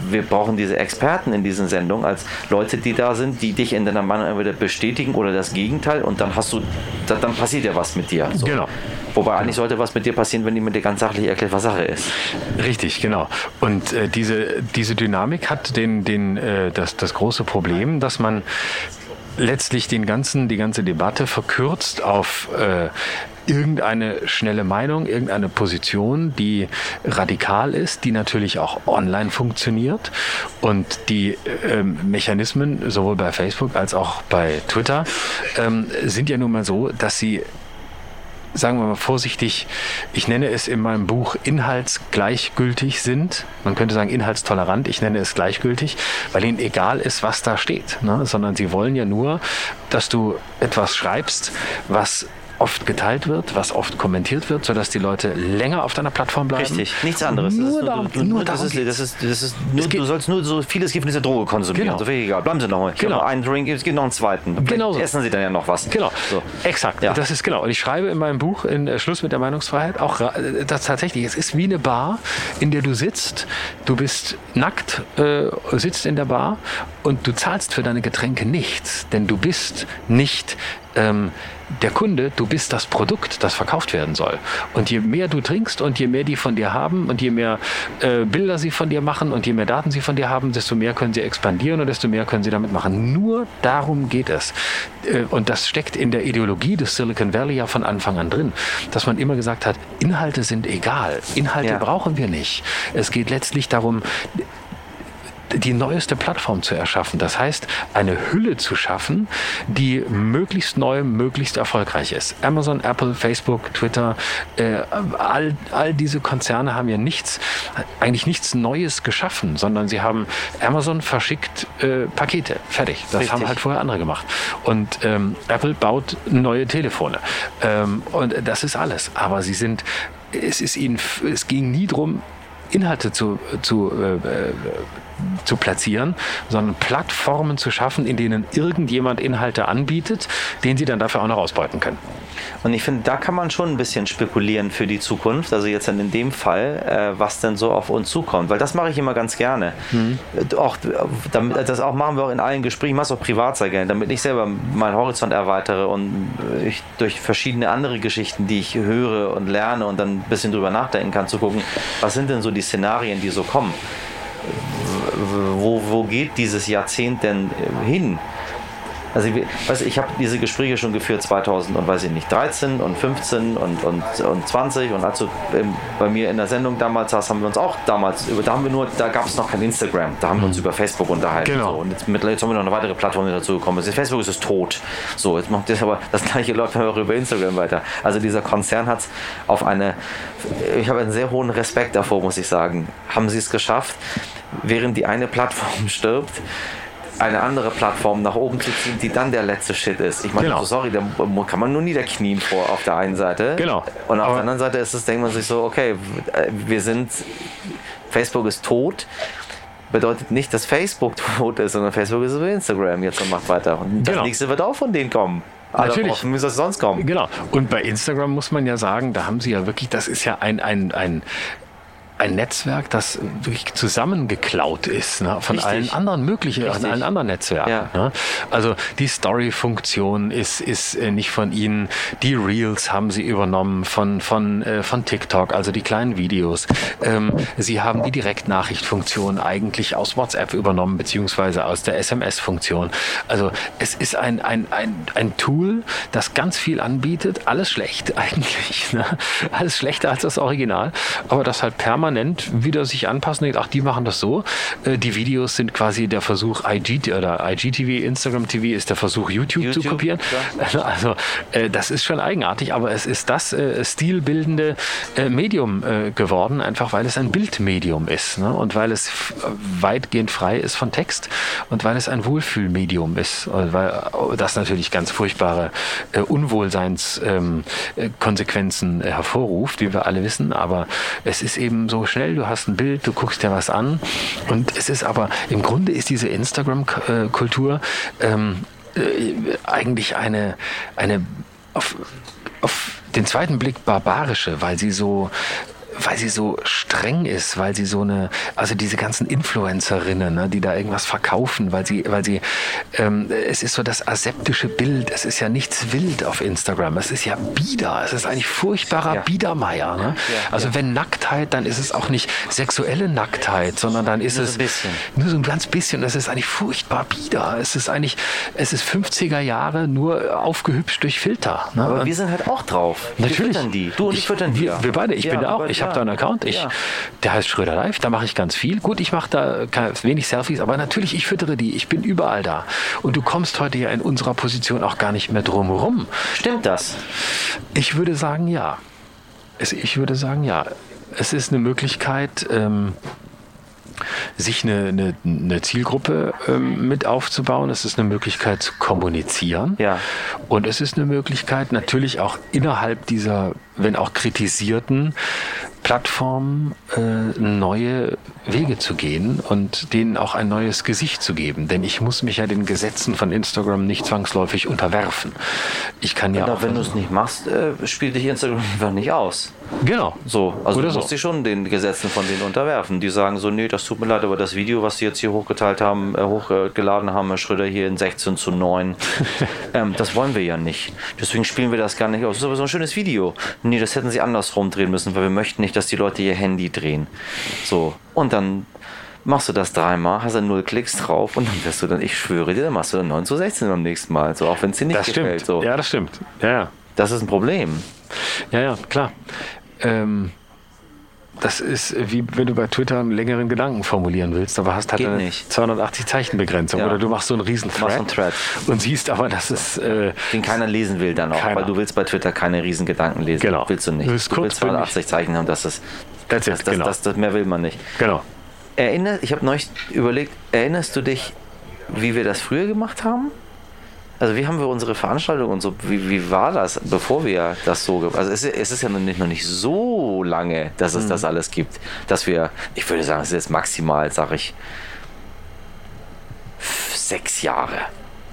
[SPEAKER 2] wir brauchen diese Experten in diesen Sendungen als Leute, die da sind, die dich in deiner Meinung entweder bestätigen oder das Gegenteil und dann hast du, da- dann passiert ja was mit dir. So.
[SPEAKER 1] Genau.
[SPEAKER 2] Wobei eigentlich sollte was mit dir passieren, wenn jemand dir ganz sachlich erklärt, was Sache ist.
[SPEAKER 1] Richtig, genau. Und äh, diese, diese Dynamik hat den, den, äh, das, das große Problem, dass man letztlich den ganzen, die ganze Debatte verkürzt auf äh, irgendeine schnelle Meinung, irgendeine Position, die radikal ist, die natürlich auch online funktioniert und die ähm, Mechanismen sowohl bei Facebook als auch bei Twitter ähm, sind ja nun mal so, dass sie sagen wir mal vorsichtig, ich nenne es in meinem Buch inhaltsgleichgültig sind. Man könnte sagen inhaltstolerant, ich nenne es gleichgültig, weil ihnen egal ist, was da steht. Ne? Sondern sie wollen ja nur, dass du etwas schreibst, was oft geteilt wird, was oft kommentiert wird, sodass die Leute länger auf deiner Plattform bleiben.
[SPEAKER 2] Richtig, nichts anderes.
[SPEAKER 1] Nur darum-
[SPEAKER 2] du,
[SPEAKER 1] nur
[SPEAKER 2] das
[SPEAKER 1] darum
[SPEAKER 2] ist, das ist, das ist nur,
[SPEAKER 1] geht-
[SPEAKER 2] du sollst nur so vieles Gift in dieser Droge konsumieren.
[SPEAKER 1] Genau.
[SPEAKER 2] So viel egal. Bleiben Sie noch mal. Ich
[SPEAKER 1] Genau.
[SPEAKER 2] genau. einen Drink, es gibt noch einen zweiten.
[SPEAKER 1] Genau so.
[SPEAKER 2] Essen Sie dann ja noch was.
[SPEAKER 1] Genau,
[SPEAKER 2] So.
[SPEAKER 1] exakt.
[SPEAKER 2] Ja.
[SPEAKER 1] Das ist genau. Und ich schreibe in meinem Buch in äh, Schluss mit der Meinungsfreiheit auch äh, das tatsächlich. Es ist wie eine Bar, in der du sitzt. Du bist nackt, äh, sitzt in der Bar und du zahlst für deine Getränke nichts, denn du bist nicht ähm, der Kunde, du bist das Produkt, das verkauft werden soll. Und je mehr du trinkst und je mehr die von dir haben und je mehr äh, Bilder sie von dir machen und je mehr Daten sie von dir haben, desto mehr können sie expandieren und desto mehr können sie damit machen. Nur darum geht es. Äh, und das steckt in der Ideologie des Silicon Valley ja von Anfang an drin, dass man immer gesagt hat, Inhalte sind egal, Inhalte
[SPEAKER 2] Ja.
[SPEAKER 1] brauchen wir nicht. Es geht letztlich darum, die neueste Plattform zu erschaffen. Das heißt, eine Hülle zu schaffen, die möglichst neu, möglichst erfolgreich ist. Amazon, Apple, Facebook, Twitter, äh, all, all diese Konzerne haben ja nichts, eigentlich nichts Neues geschaffen, sondern sie haben Amazon verschickt äh, Pakete. Fertig. Das
[SPEAKER 2] Richtig.
[SPEAKER 1] haben halt vorher andere gemacht. Und ähm, Apple baut neue Telefone. Ähm, und das ist alles. Aber sie sind, es ist ihnen, es ging nie drum, Inhalte zu, zu, äh, äh, zu platzieren, sondern Plattformen zu schaffen, in denen irgendjemand Inhalte anbietet, den sie dann dafür auch noch ausbeuten können.
[SPEAKER 2] Und ich finde, da kann man schon ein bisschen spekulieren für die Zukunft. Also jetzt dann in dem Fall, äh, was denn so auf uns zukommt. Weil das mache ich immer ganz gerne. Äh, Auch, damit, das auch machen wir auch in allen Gesprächen, es auch privat sehr gerne, damit ich selber meinen Horizont erweitere und äh, ich durch verschiedene andere Geschichten, die ich höre und lerne und dann ein bisschen drüber nachdenken kann, zu gucken, was sind denn so die Szenarien, die so kommen. Wo, wo geht dieses Jahrzehnt denn äh, hin? Also ich, weiß, ich habe diese Gespräche schon geführt 2000 und weiß ich nicht 13 und 15 und, und, und 20 und als du bei mir in der Sendung damals saß, haben wir uns auch damals über da haben wir nur da gab es noch kein Instagram, da haben wir uns über Facebook unterhalten.
[SPEAKER 1] Genau.
[SPEAKER 2] So. Und jetzt, mittlerweile jetzt haben wir noch eine weitere Plattform, dazu gekommen ist. Facebook ist es tot. So jetzt macht das aber das gleiche läuft auch über Instagram weiter. Also dieser Konzern hat es auf eine ich habe einen sehr hohen Respekt davor, muss ich sagen. Haben sie es geschafft, während die eine Plattform (laughs) stirbt eine andere Plattform nach oben zu ziehen, die dann der letzte Shit ist. Ich meine,
[SPEAKER 1] Genau.
[SPEAKER 2] so sorry, da kann man nur niederknien vor auf der einen Seite.
[SPEAKER 1] Genau.
[SPEAKER 2] Und auf
[SPEAKER 1] Aber-
[SPEAKER 2] der anderen Seite ist es, denkt man sich so, okay, äh, wir sind, Facebook ist tot. Bedeutet nicht, dass Facebook (laughs) tot ist, sondern Facebook ist über Instagram jetzt und macht weiter. Und das
[SPEAKER 1] Genau.
[SPEAKER 2] nächste wird auch von denen kommen. Alle
[SPEAKER 1] Natürlich.
[SPEAKER 2] soll es sonst kommen?
[SPEAKER 1] Genau. Und bei Instagram muss man ja sagen, da haben sie ja wirklich, das ist ja ein, ein, ein, ein Netzwerk, das wirklich zusammengeklaut ist ne, von
[SPEAKER 2] Richtig.
[SPEAKER 1] allen anderen möglichen, von
[SPEAKER 2] Richtig.
[SPEAKER 1] allen anderen Netzwerken.
[SPEAKER 2] Ja.
[SPEAKER 1] Ne? Also die Story-Funktion ist, ist äh, nicht von ihnen. Die Reels haben sie übernommen von, von, äh, von TikTok, also die kleinen Videos. Ähm, sie haben die Direktnachricht-Funktion eigentlich aus WhatsApp übernommen, beziehungsweise aus der SMS-Funktion. Also es ist ein, ein, ein, ein Tool, das ganz viel anbietet. Alles schlecht (laughs) eigentlich. Ne? Alles schlechter als das Original. Aber das halt permanent wieder sich anpassen. Ach, die machen das so. Äh, Die Videos sind quasi der Versuch, IG oder IGTV, Instagram TV ist der Versuch, YouTube, zu
[SPEAKER 2] YouTube,
[SPEAKER 1] kopieren. (laughs) Also äh, das ist schon eigenartig, aber es ist das äh, stilbildende Medium geworden, einfach weil es ein Bildmedium ist ne? und weil es weitgehend frei ist von Text und weil es ein Wohlfühlmedium ist, und weil das natürlich ganz furchtbare Unwohlseinskonsequenzen äh, Konsequenzen, äh, hervorruft, wie wir alle wissen, aber es ist eben so schnell, du hast ein Bild, du guckst dir was an. Und es ist aber, im Grunde ist diese Instagram-Kultur ähm, äh, eigentlich eine, eine auf, auf den zweiten Blick barbarische, weil sie so weil sie so streng ist, weil sie so eine, also diese ganzen Influencerinnen, ne, die da irgendwas verkaufen, weil sie, weil sie, ähm, es ist so das aseptische Bild, es ist ja nichts wild auf Instagram, es ist ja bieder, es ist eigentlich furchtbarer
[SPEAKER 2] Ja.
[SPEAKER 1] Biedermeier. Ne? also wenn Nacktheit, dann ist es auch nicht sexuelle Nacktheit, sondern dann ist
[SPEAKER 2] Nur so
[SPEAKER 1] es
[SPEAKER 2] bisschen.
[SPEAKER 1] nur so ein ganz bisschen. Es ist eigentlich furchtbar bieder. Es ist eigentlich, es ist 50er Jahre nur aufgehübscht durch Filter. Ne?
[SPEAKER 2] Aber
[SPEAKER 1] Und-
[SPEAKER 2] wir sind halt auch drauf. Wir
[SPEAKER 1] Natürlich.
[SPEAKER 2] füttern die. Du und ich, füttern die.
[SPEAKER 1] wir,
[SPEAKER 2] ja.
[SPEAKER 1] wir beide. Ich
[SPEAKER 2] Ja,
[SPEAKER 1] bin da auch.
[SPEAKER 2] aber-
[SPEAKER 1] Ich habe
[SPEAKER 2] ja.
[SPEAKER 1] da einen Account. Ich,
[SPEAKER 2] Ja.
[SPEAKER 1] Der heißt Schröder Live. Da mache ich ganz viel. Gut, ich mache da wenig Selfies, aber natürlich, ich füttere die. Ich bin überall da. Und du kommst heute ja in unserer Position auch gar nicht mehr drum herum.
[SPEAKER 2] Stimmt das?
[SPEAKER 1] Ich würde sagen, ja. Ich würde sagen, ja. Es ist eine Möglichkeit, ähm, sich eine, eine, eine Zielgruppe ähm, mit aufzubauen. Es ist eine Möglichkeit zu kommunizieren.
[SPEAKER 2] Ja.
[SPEAKER 1] Und es ist eine Möglichkeit, natürlich auch innerhalb dieser, wenn auch kritisierten Plattformen äh, neue Wege zu gehen und denen auch ein neues Gesicht zu geben. Denn ich muss mich ja den Gesetzen von Instagram nicht zwangsläufig unterwerfen. Ich kann ja
[SPEAKER 2] Na,
[SPEAKER 1] auch.
[SPEAKER 2] wenn du es nicht machst, äh, spielt dich Instagram (laughs) einfach nicht aus.
[SPEAKER 1] Genau.
[SPEAKER 2] So, also
[SPEAKER 1] Oder
[SPEAKER 2] du
[SPEAKER 1] so.
[SPEAKER 2] musst dich schon den Gesetzen von denen unterwerfen. Die sagen so, nee, das tut mir leid, aber das Video, was sie jetzt hier hochgeteilt haben, äh, hochgeladen haben, Herr Schröder hier in 16 zu 9, (laughs) ähm, das wollen wir ja nicht. Deswegen spielen wir das gar nicht aus. Das ist aber so ein schönes Video. Nee, das hätten sie andersrum drehen müssen, weil wir möchten nicht, dass die Leute ihr Handy drehen. So, und dann machst du das dreimal, hast dann null Klicks drauf und dann wirst du dann, ich schwöre dir, dann machst du dann 9 zu 16 beim nächsten Mal. So, auch wenn es dir nicht
[SPEAKER 1] Das
[SPEAKER 2] gefällt.
[SPEAKER 1] stimmt.
[SPEAKER 2] So.
[SPEAKER 1] Ja, das stimmt. Ja, ja.
[SPEAKER 2] Das ist ein Problem.
[SPEAKER 1] Ja, ja, klar. Ähm, das ist wie wenn du bei Twitter einen längeren Gedanken formulieren willst, aber hast halt
[SPEAKER 2] Geht
[SPEAKER 1] eine
[SPEAKER 2] nicht.
[SPEAKER 1] 280 Zeichen Begrenzung.
[SPEAKER 2] Ja.
[SPEAKER 1] Oder du machst so einen riesen Thread,
[SPEAKER 2] einen Thread.
[SPEAKER 1] und siehst aber, dass es äh,
[SPEAKER 2] Den keiner lesen will dann auch,
[SPEAKER 1] Keiner.
[SPEAKER 2] weil du willst bei Twitter keine riesen Gedanken lesen.
[SPEAKER 1] Genau.
[SPEAKER 2] Willst du nicht.
[SPEAKER 1] Du willst
[SPEAKER 2] du willst
[SPEAKER 1] kurzbündig.
[SPEAKER 2] 280 Zeichen haben, das ist, das, das,
[SPEAKER 1] genau.
[SPEAKER 2] das, das, mehr will man nicht.
[SPEAKER 1] genau.
[SPEAKER 2] Erinner, ich habe neulich überlegt, erinnerst du dich, wie wir das früher gemacht haben? Also wie haben wir unsere Veranstaltung und so, wie, wie war das, bevor wir das so, also es, ist- es ist ja noch nicht, noch nicht so lange, dass es das alles gibt, dass wir, ich würde sagen, es ist jetzt maximal, sage ich, sechs Jahre.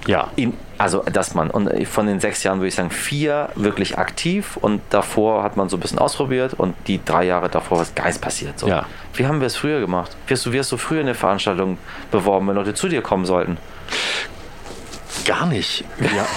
[SPEAKER 1] Ja.
[SPEAKER 2] In, also, dass man, und von den sechs Jahren würde ich sagen, vier wirklich aktiv und davor hat man so ein bisschen ausprobiert und die drei Jahre davor was Geist passiert. So.
[SPEAKER 1] Ja.
[SPEAKER 2] Wie haben wir es früher gemacht? Wie hast, du, wie hast du früher eine Veranstaltung beworben, wenn Leute zu dir kommen sollten?
[SPEAKER 1] Gar nicht. Ja. (laughs)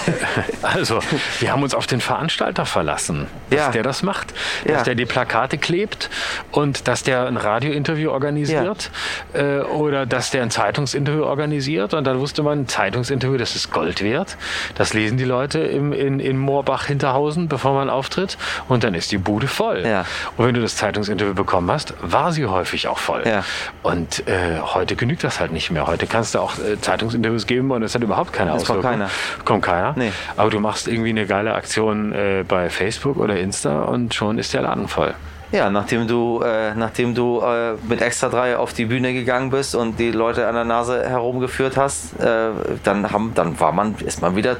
[SPEAKER 1] Also, wir haben uns auf den Veranstalter verlassen, dass
[SPEAKER 2] Ja.
[SPEAKER 1] der das macht,
[SPEAKER 2] Ja.
[SPEAKER 1] dass der die Plakate klebt und dass der ein Radiointerview organisiert äh, oder dass der ein Zeitungsinterview organisiert. Und dann wusste man, ein Zeitungsinterview, das ist Gold wert. Das lesen die Leute im, in, in Moorbach-Hinterhausen, bevor man auftritt. Und dann ist die Bude voll.
[SPEAKER 2] Ja.
[SPEAKER 1] Und wenn du das Zeitungsinterview bekommen hast, war sie häufig auch voll.
[SPEAKER 2] Ja.
[SPEAKER 1] Und äh, heute genügt das halt nicht mehr. Heute kannst du auch äh, Zeitungsinterviews geben und es hat überhaupt keine
[SPEAKER 2] Es kommt keiner.
[SPEAKER 1] Kommt keiner.
[SPEAKER 2] Nee.
[SPEAKER 1] Aber du machst irgendwie eine geile Aktion äh, bei Facebook oder Insta und schon ist der Laden voll.
[SPEAKER 2] Ja, nachdem du, äh, nachdem du äh, mit Extra 3 auf die Bühne gegangen bist und die Leute an der Nase herumgeführt hast, äh, dann, haben, dann war man, ist man wieder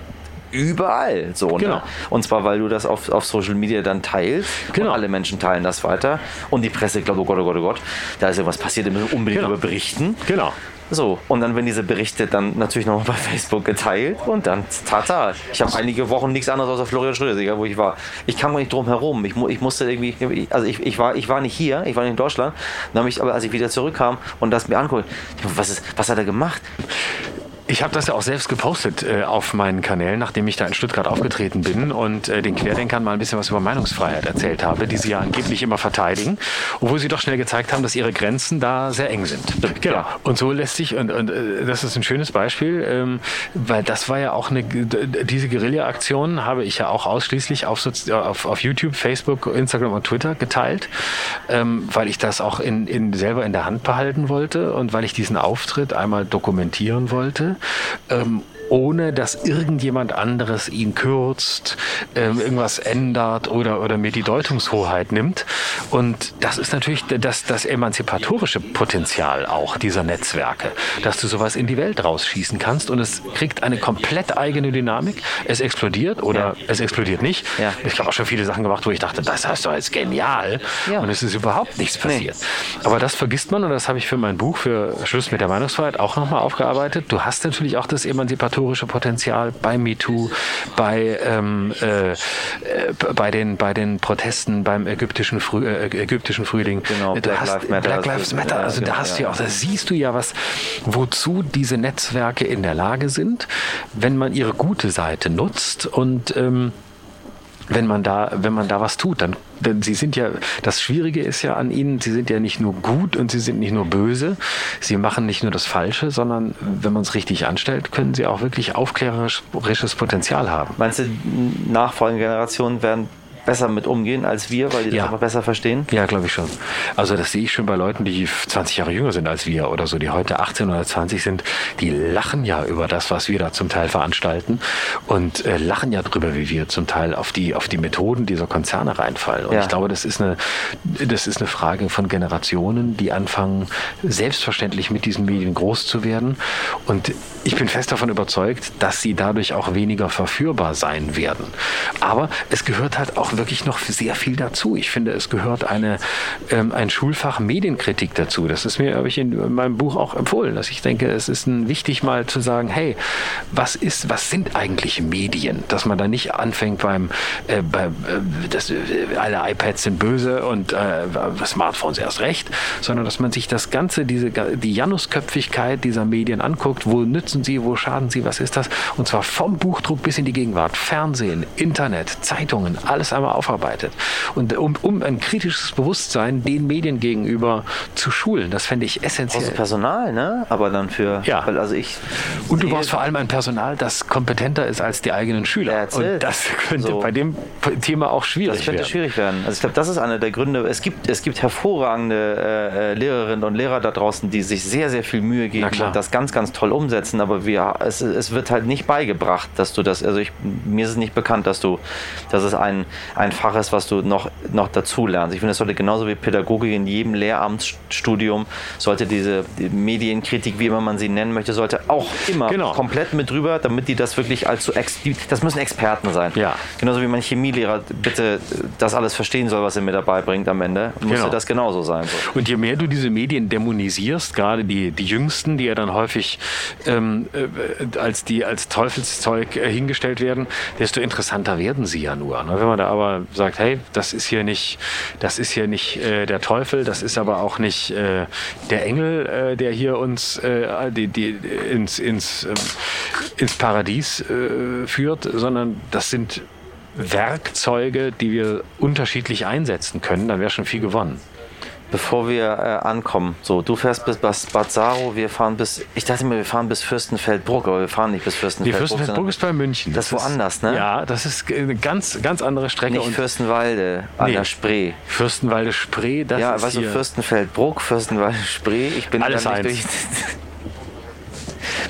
[SPEAKER 2] überall so. Ne?
[SPEAKER 1] Genau.
[SPEAKER 2] Und zwar, weil du das auf, auf Social Media dann teilst
[SPEAKER 1] Genau.
[SPEAKER 2] alle Menschen teilen das weiter und die Presse glaubt, oh Gott, oh Gott, oh Gott, da ist irgendwas passiert, wir müssen unbedingt
[SPEAKER 1] Genau.
[SPEAKER 2] darüber berichten.
[SPEAKER 1] Genau.
[SPEAKER 2] So, und dann werden diese Berichte dann natürlich nochmal bei (laughs) Facebook geteilt und dann tata. Ich habe einige Wochen nichts anderes außer Florian Schröder, wo ich war. Ich kam gar nicht drum herum. Ich, ich musste irgendwie, also ich, ich, war, ich war nicht hier, ich war nicht in Deutschland. Dann habe ich, aber als ich wieder zurückkam und das mir anguckt, was, ist, was hat er gemacht?
[SPEAKER 1] Ich habe das ja auch selbst gepostet äh, auf meinen Kanälen, nachdem ich da in Stuttgart aufgetreten bin und äh, den Querdenkern mal ein bisschen was über Meinungsfreiheit erzählt habe, die sie ja angeblich immer verteidigen, obwohl sie doch schnell gezeigt haben, dass ihre Grenzen da sehr eng sind. Genau.
[SPEAKER 2] Ja.
[SPEAKER 1] Und so lässt sich, und, und äh, das ist ein schönes Beispiel, ähm, weil das war ja auch eine, diese Guerilla-Aktion habe ich ja auch ausschließlich auf, auf, auf YouTube, Facebook, Instagram und Twitter geteilt, ähm, weil ich das auch in, in, selber in der Hand behalten wollte und weil ich diesen Auftritt einmal dokumentieren wollte. Ähm, ohne dass irgendjemand anderes ihn kürzt, ähm, irgendwas ändert oder, oder mir die Deutungshoheit nimmt. Und das ist natürlich das, das emanzipatorische Potenzial auch dieser Netzwerke, dass du sowas in die Welt rausschießen kannst und es kriegt eine komplett eigene Dynamik. Es explodiert oder
[SPEAKER 2] Ja.
[SPEAKER 1] es explodiert nicht.
[SPEAKER 2] Ja.
[SPEAKER 1] Ich habe auch schon viele Sachen gemacht, wo ich dachte, das hast du als genial.
[SPEAKER 2] Ja.
[SPEAKER 1] Und es ist überhaupt nichts passiert. Aber das vergisst man und das habe ich für mein Buch für Schluss mit der Meinungsfreiheit auch nochmal aufgearbeitet. Du hast natürlich auch das emanzipatorische Potenzial bei MeToo, bei, ähm, äh, äh, bei, den, bei den Protesten beim ägyptischen, Früh, äh, ägyptischen Frühling.
[SPEAKER 2] Genau,
[SPEAKER 1] du
[SPEAKER 2] Black
[SPEAKER 1] hast,
[SPEAKER 2] Lives Matter.
[SPEAKER 1] Black Lives Matter. Also da
[SPEAKER 2] Ja,
[SPEAKER 1] hast du
[SPEAKER 2] ja.
[SPEAKER 1] ja auch, da siehst du ja was, wozu diese Netzwerke in der Lage sind, wenn man ihre gute Seite nutzt und ähm, wenn man da, wenn man da was tut, dann, denn sie sind ja, das Schwierige ist ja an ihnen, sie sind ja nicht nur gut und sie sind nicht nur böse, sie machen nicht nur das Falsche, sondern wenn man es richtig anstellt, können sie auch wirklich aufklärerisches Potenzial haben.
[SPEAKER 2] Meinst du, nachfolgende Generationen werden besser mit umgehen als wir, weil die das
[SPEAKER 1] Ja.
[SPEAKER 2] einfach besser verstehen?
[SPEAKER 1] Ja, glaube ich schon. Also das sehe ich schon bei Leuten, die 20 Jahre jünger sind als wir oder so, die heute 18 oder 20 sind, die lachen ja über das, was wir da zum Teil veranstalten und äh, lachen ja drüber, wie wir zum Teil auf die, auf die Methoden dieser Konzerne reinfallen. Und
[SPEAKER 2] Ja.
[SPEAKER 1] ich glaube, das ist, eine, das ist eine Frage von Generationen, die anfangen, selbstverständlich mit diesen Medien groß zu werden. Und ich bin fest davon überzeugt, dass sie dadurch auch weniger verführbar sein werden. Aber es gehört halt auch wirklich noch sehr viel dazu. Ich finde, es gehört eine, ähm, ein Schulfach Medienkritik dazu. Das ist mir, habe ich in meinem Buch auch empfohlen, dass ich denke, es ist ein, wichtig mal zu sagen, hey, was ist, was sind eigentlich Medien? Dass man da nicht anfängt beim, äh, beim äh, das, äh, alle iPads sind böse und äh, Smartphones erst recht, sondern dass man sich das Ganze, diese, die Janusköpfigkeit dieser Medien anguckt, wo nützen sie, wo schaden sie, was ist das? Und zwar vom Buchdruck bis in die Gegenwart, Fernsehen, Internet, Zeitungen, alles einmal aufarbeitet. Und um, um ein kritisches Bewusstsein den Medien gegenüber zu schulen, das fände ich essentiell.
[SPEAKER 2] Personal, ne? Aber dann für.
[SPEAKER 1] Ja.
[SPEAKER 2] Weil also ich.
[SPEAKER 1] Und du brauchst vor allem ein Personal, das kompetenter ist als die eigenen Schüler. Und das könnte
[SPEAKER 2] So.
[SPEAKER 1] bei dem Thema auch schwierig
[SPEAKER 2] Das könnte
[SPEAKER 1] werden.
[SPEAKER 2] schwierig werden. Also ich glaube, das ist einer der Gründe. Es gibt, es gibt hervorragende äh, äh, Lehrerinnen und Lehrer da draußen, die sich sehr, sehr viel Mühe geben und das ganz, ganz toll umsetzen. Aber wir, es, es wird halt nicht beigebracht, dass du das, also ich, mir ist es nicht bekannt, dass du, dass es ein, ein Fach ist, was du noch, noch dazu lernst. Ich finde, es sollte genauso wie Pädagogik in jedem Lehramtsstudium, sollte diese die Medienkritik, wie immer man sie nennen möchte, sollte auch immer
[SPEAKER 1] Genau.
[SPEAKER 2] komplett mit drüber, damit die das wirklich als so, das müssen Experten sein.
[SPEAKER 1] Ja.
[SPEAKER 2] Genauso wie mein Chemielehrer bitte das alles verstehen soll, was er mir dabei bringt am Ende, muss
[SPEAKER 1] Genau.
[SPEAKER 2] das genauso sein. So.
[SPEAKER 1] Und je mehr du diese Medien dämonisierst, gerade die, die Jüngsten, die ja dann häufig ähm, äh, als, die, als Teufelszeug äh, hingestellt werden, desto interessanter werden sie ja nur. Ne? Wenn man da aber sagt, hey, das ist hier nicht, das ist hier nicht äh, der Teufel, das ist aber auch nicht äh, der Engel, äh, der hier uns äh, die, die, ins, ins, ähm, ins Paradies äh, führt, sondern das sind Werkzeuge, die wir unterschiedlich einsetzen können, dann wäre schon viel gewonnen.
[SPEAKER 2] Bevor wir äh, ankommen, so du fährst bis Bad Saro, wir fahren bis, ich dachte mir, wir fahren bis Fürstenfeldbruck, aber wir fahren nicht bis
[SPEAKER 1] Die
[SPEAKER 2] Fürstenfeldbruck.
[SPEAKER 1] Fürstenfeldbruck
[SPEAKER 2] sondern
[SPEAKER 1] ist bei München.
[SPEAKER 2] Das ist woanders, ne?
[SPEAKER 1] Ja, das ist eine ganz, ganz andere Strecke.
[SPEAKER 2] nicht Fürstenwalde an
[SPEAKER 1] Nee.
[SPEAKER 2] der Spree.
[SPEAKER 1] Fürstenwalde Spree, das
[SPEAKER 2] Ja,
[SPEAKER 1] ist
[SPEAKER 2] weißt du. Fürstenfeldbruck, Fürstenwalde Spree, ich bin
[SPEAKER 1] Alles
[SPEAKER 2] da nicht
[SPEAKER 1] eins.
[SPEAKER 2] durch. (laughs)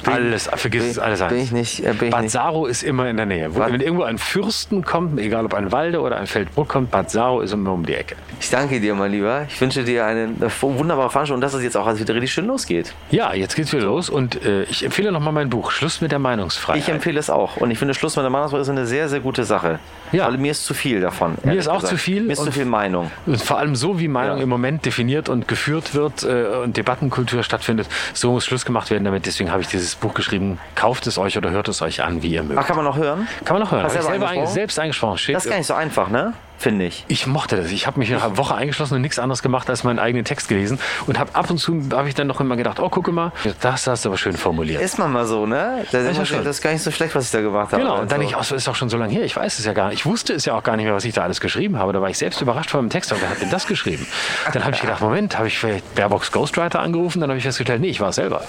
[SPEAKER 1] alles, vergiss es, alles
[SPEAKER 2] bin
[SPEAKER 1] eins.
[SPEAKER 2] ich nicht, äh, bin
[SPEAKER 1] Bad. Saro ist immer in der Nähe. Wo, wenn irgendwo ein Fürsten kommt, egal ob ein Walde oder ein Feldbruck kommt, Bad Saro ist immer um die Ecke.
[SPEAKER 2] Ich danke dir, mein Lieber. Ich wünsche dir eine, eine wunderbare Veranstaltung und dass es jetzt auch wieder richtig schön losgeht.
[SPEAKER 1] Ja, jetzt geht's wieder los und äh, ich empfehle nochmal mein Buch, Schluss mit der Meinungsfreiheit.
[SPEAKER 2] Ich empfehle es auch. Und ich finde, Schluss mit der Meinungsfreiheit ist eine sehr, sehr gute Sache.
[SPEAKER 1] Ja.
[SPEAKER 2] Weil mir ist zu viel davon.
[SPEAKER 1] Mir ist auch
[SPEAKER 2] gesagt.
[SPEAKER 1] zu viel
[SPEAKER 2] Mir ist zu viel Meinung.
[SPEAKER 1] Und vor allem so, wie Meinung
[SPEAKER 2] Ja.
[SPEAKER 1] im Moment definiert und geführt wird äh, und Debattenkultur stattfindet, so muss Schluss gemacht werden damit. Deswegen habe ich dieses Buch geschrieben. Kauft es euch oder hört es euch an, wie ihr mögt.
[SPEAKER 2] Ach, kann man noch hören?
[SPEAKER 1] Kann man noch hören.
[SPEAKER 2] Hast selber
[SPEAKER 1] selber
[SPEAKER 2] eingesprochen?
[SPEAKER 1] einge selbst eingesprochen. Steht,
[SPEAKER 2] Das ist gar nicht so einfach, ne? Finde ich.
[SPEAKER 1] ich mochte das. Ich habe mich eine Woche eingeschlossen und nichts anderes gemacht, als meinen eigenen Text gelesen. Und habe ab und zu habe ich dann noch immer gedacht, oh, gucke mal, das hast du aber schön formuliert.
[SPEAKER 2] Ist man mal so, ne? Das, ist, das ist gar nicht so schlecht, was ich da gemacht habe.
[SPEAKER 1] Genau, und dann
[SPEAKER 2] Also,
[SPEAKER 1] ich, oh, ist auch schon so lange her, ich weiß es ja gar nicht. Ich wusste es ja auch gar nicht mehr, was ich da alles geschrieben habe. Da war ich selbst überrascht von dem Text. Aber wer hat denn das geschrieben? Dann habe ich gedacht, Moment, habe ich vielleicht Baerbocks Ghostwriter angerufen? Dann habe ich festgestellt, nee, ich war es selber.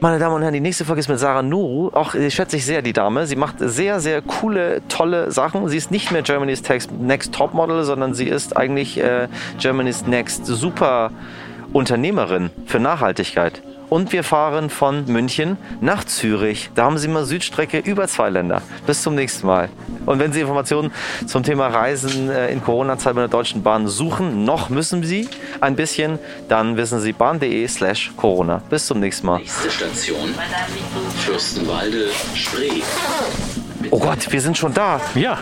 [SPEAKER 2] Meine Damen und Herren, die nächste Folge ist mit Sarah Nuru. Auch äh, schätze ich sehr, die Dame. Sie macht sehr, sehr coole, tolle Sachen. Sie ist nicht mehr Germany's Next Topmodel, sondern sie ist eigentlich äh, Germany's Next Super Unternehmerin für Nachhaltigkeit. Und wir fahren von München nach Zürich. Da haben Sie mal Südstrecke über zwei Länder. Bis zum nächsten Mal. Und wenn Sie Informationen zum Thema Reisen äh, in Corona-Zeit mit der Deutschen Bahn suchen, noch müssen Sie ein bisschen, dann wissen Sie bahn.de slash Corona. Bis zum nächsten Mal.
[SPEAKER 3] Nächste Station Fürstenwalde Spree.
[SPEAKER 2] Oh Gott, wir sind schon da.
[SPEAKER 1] Ja.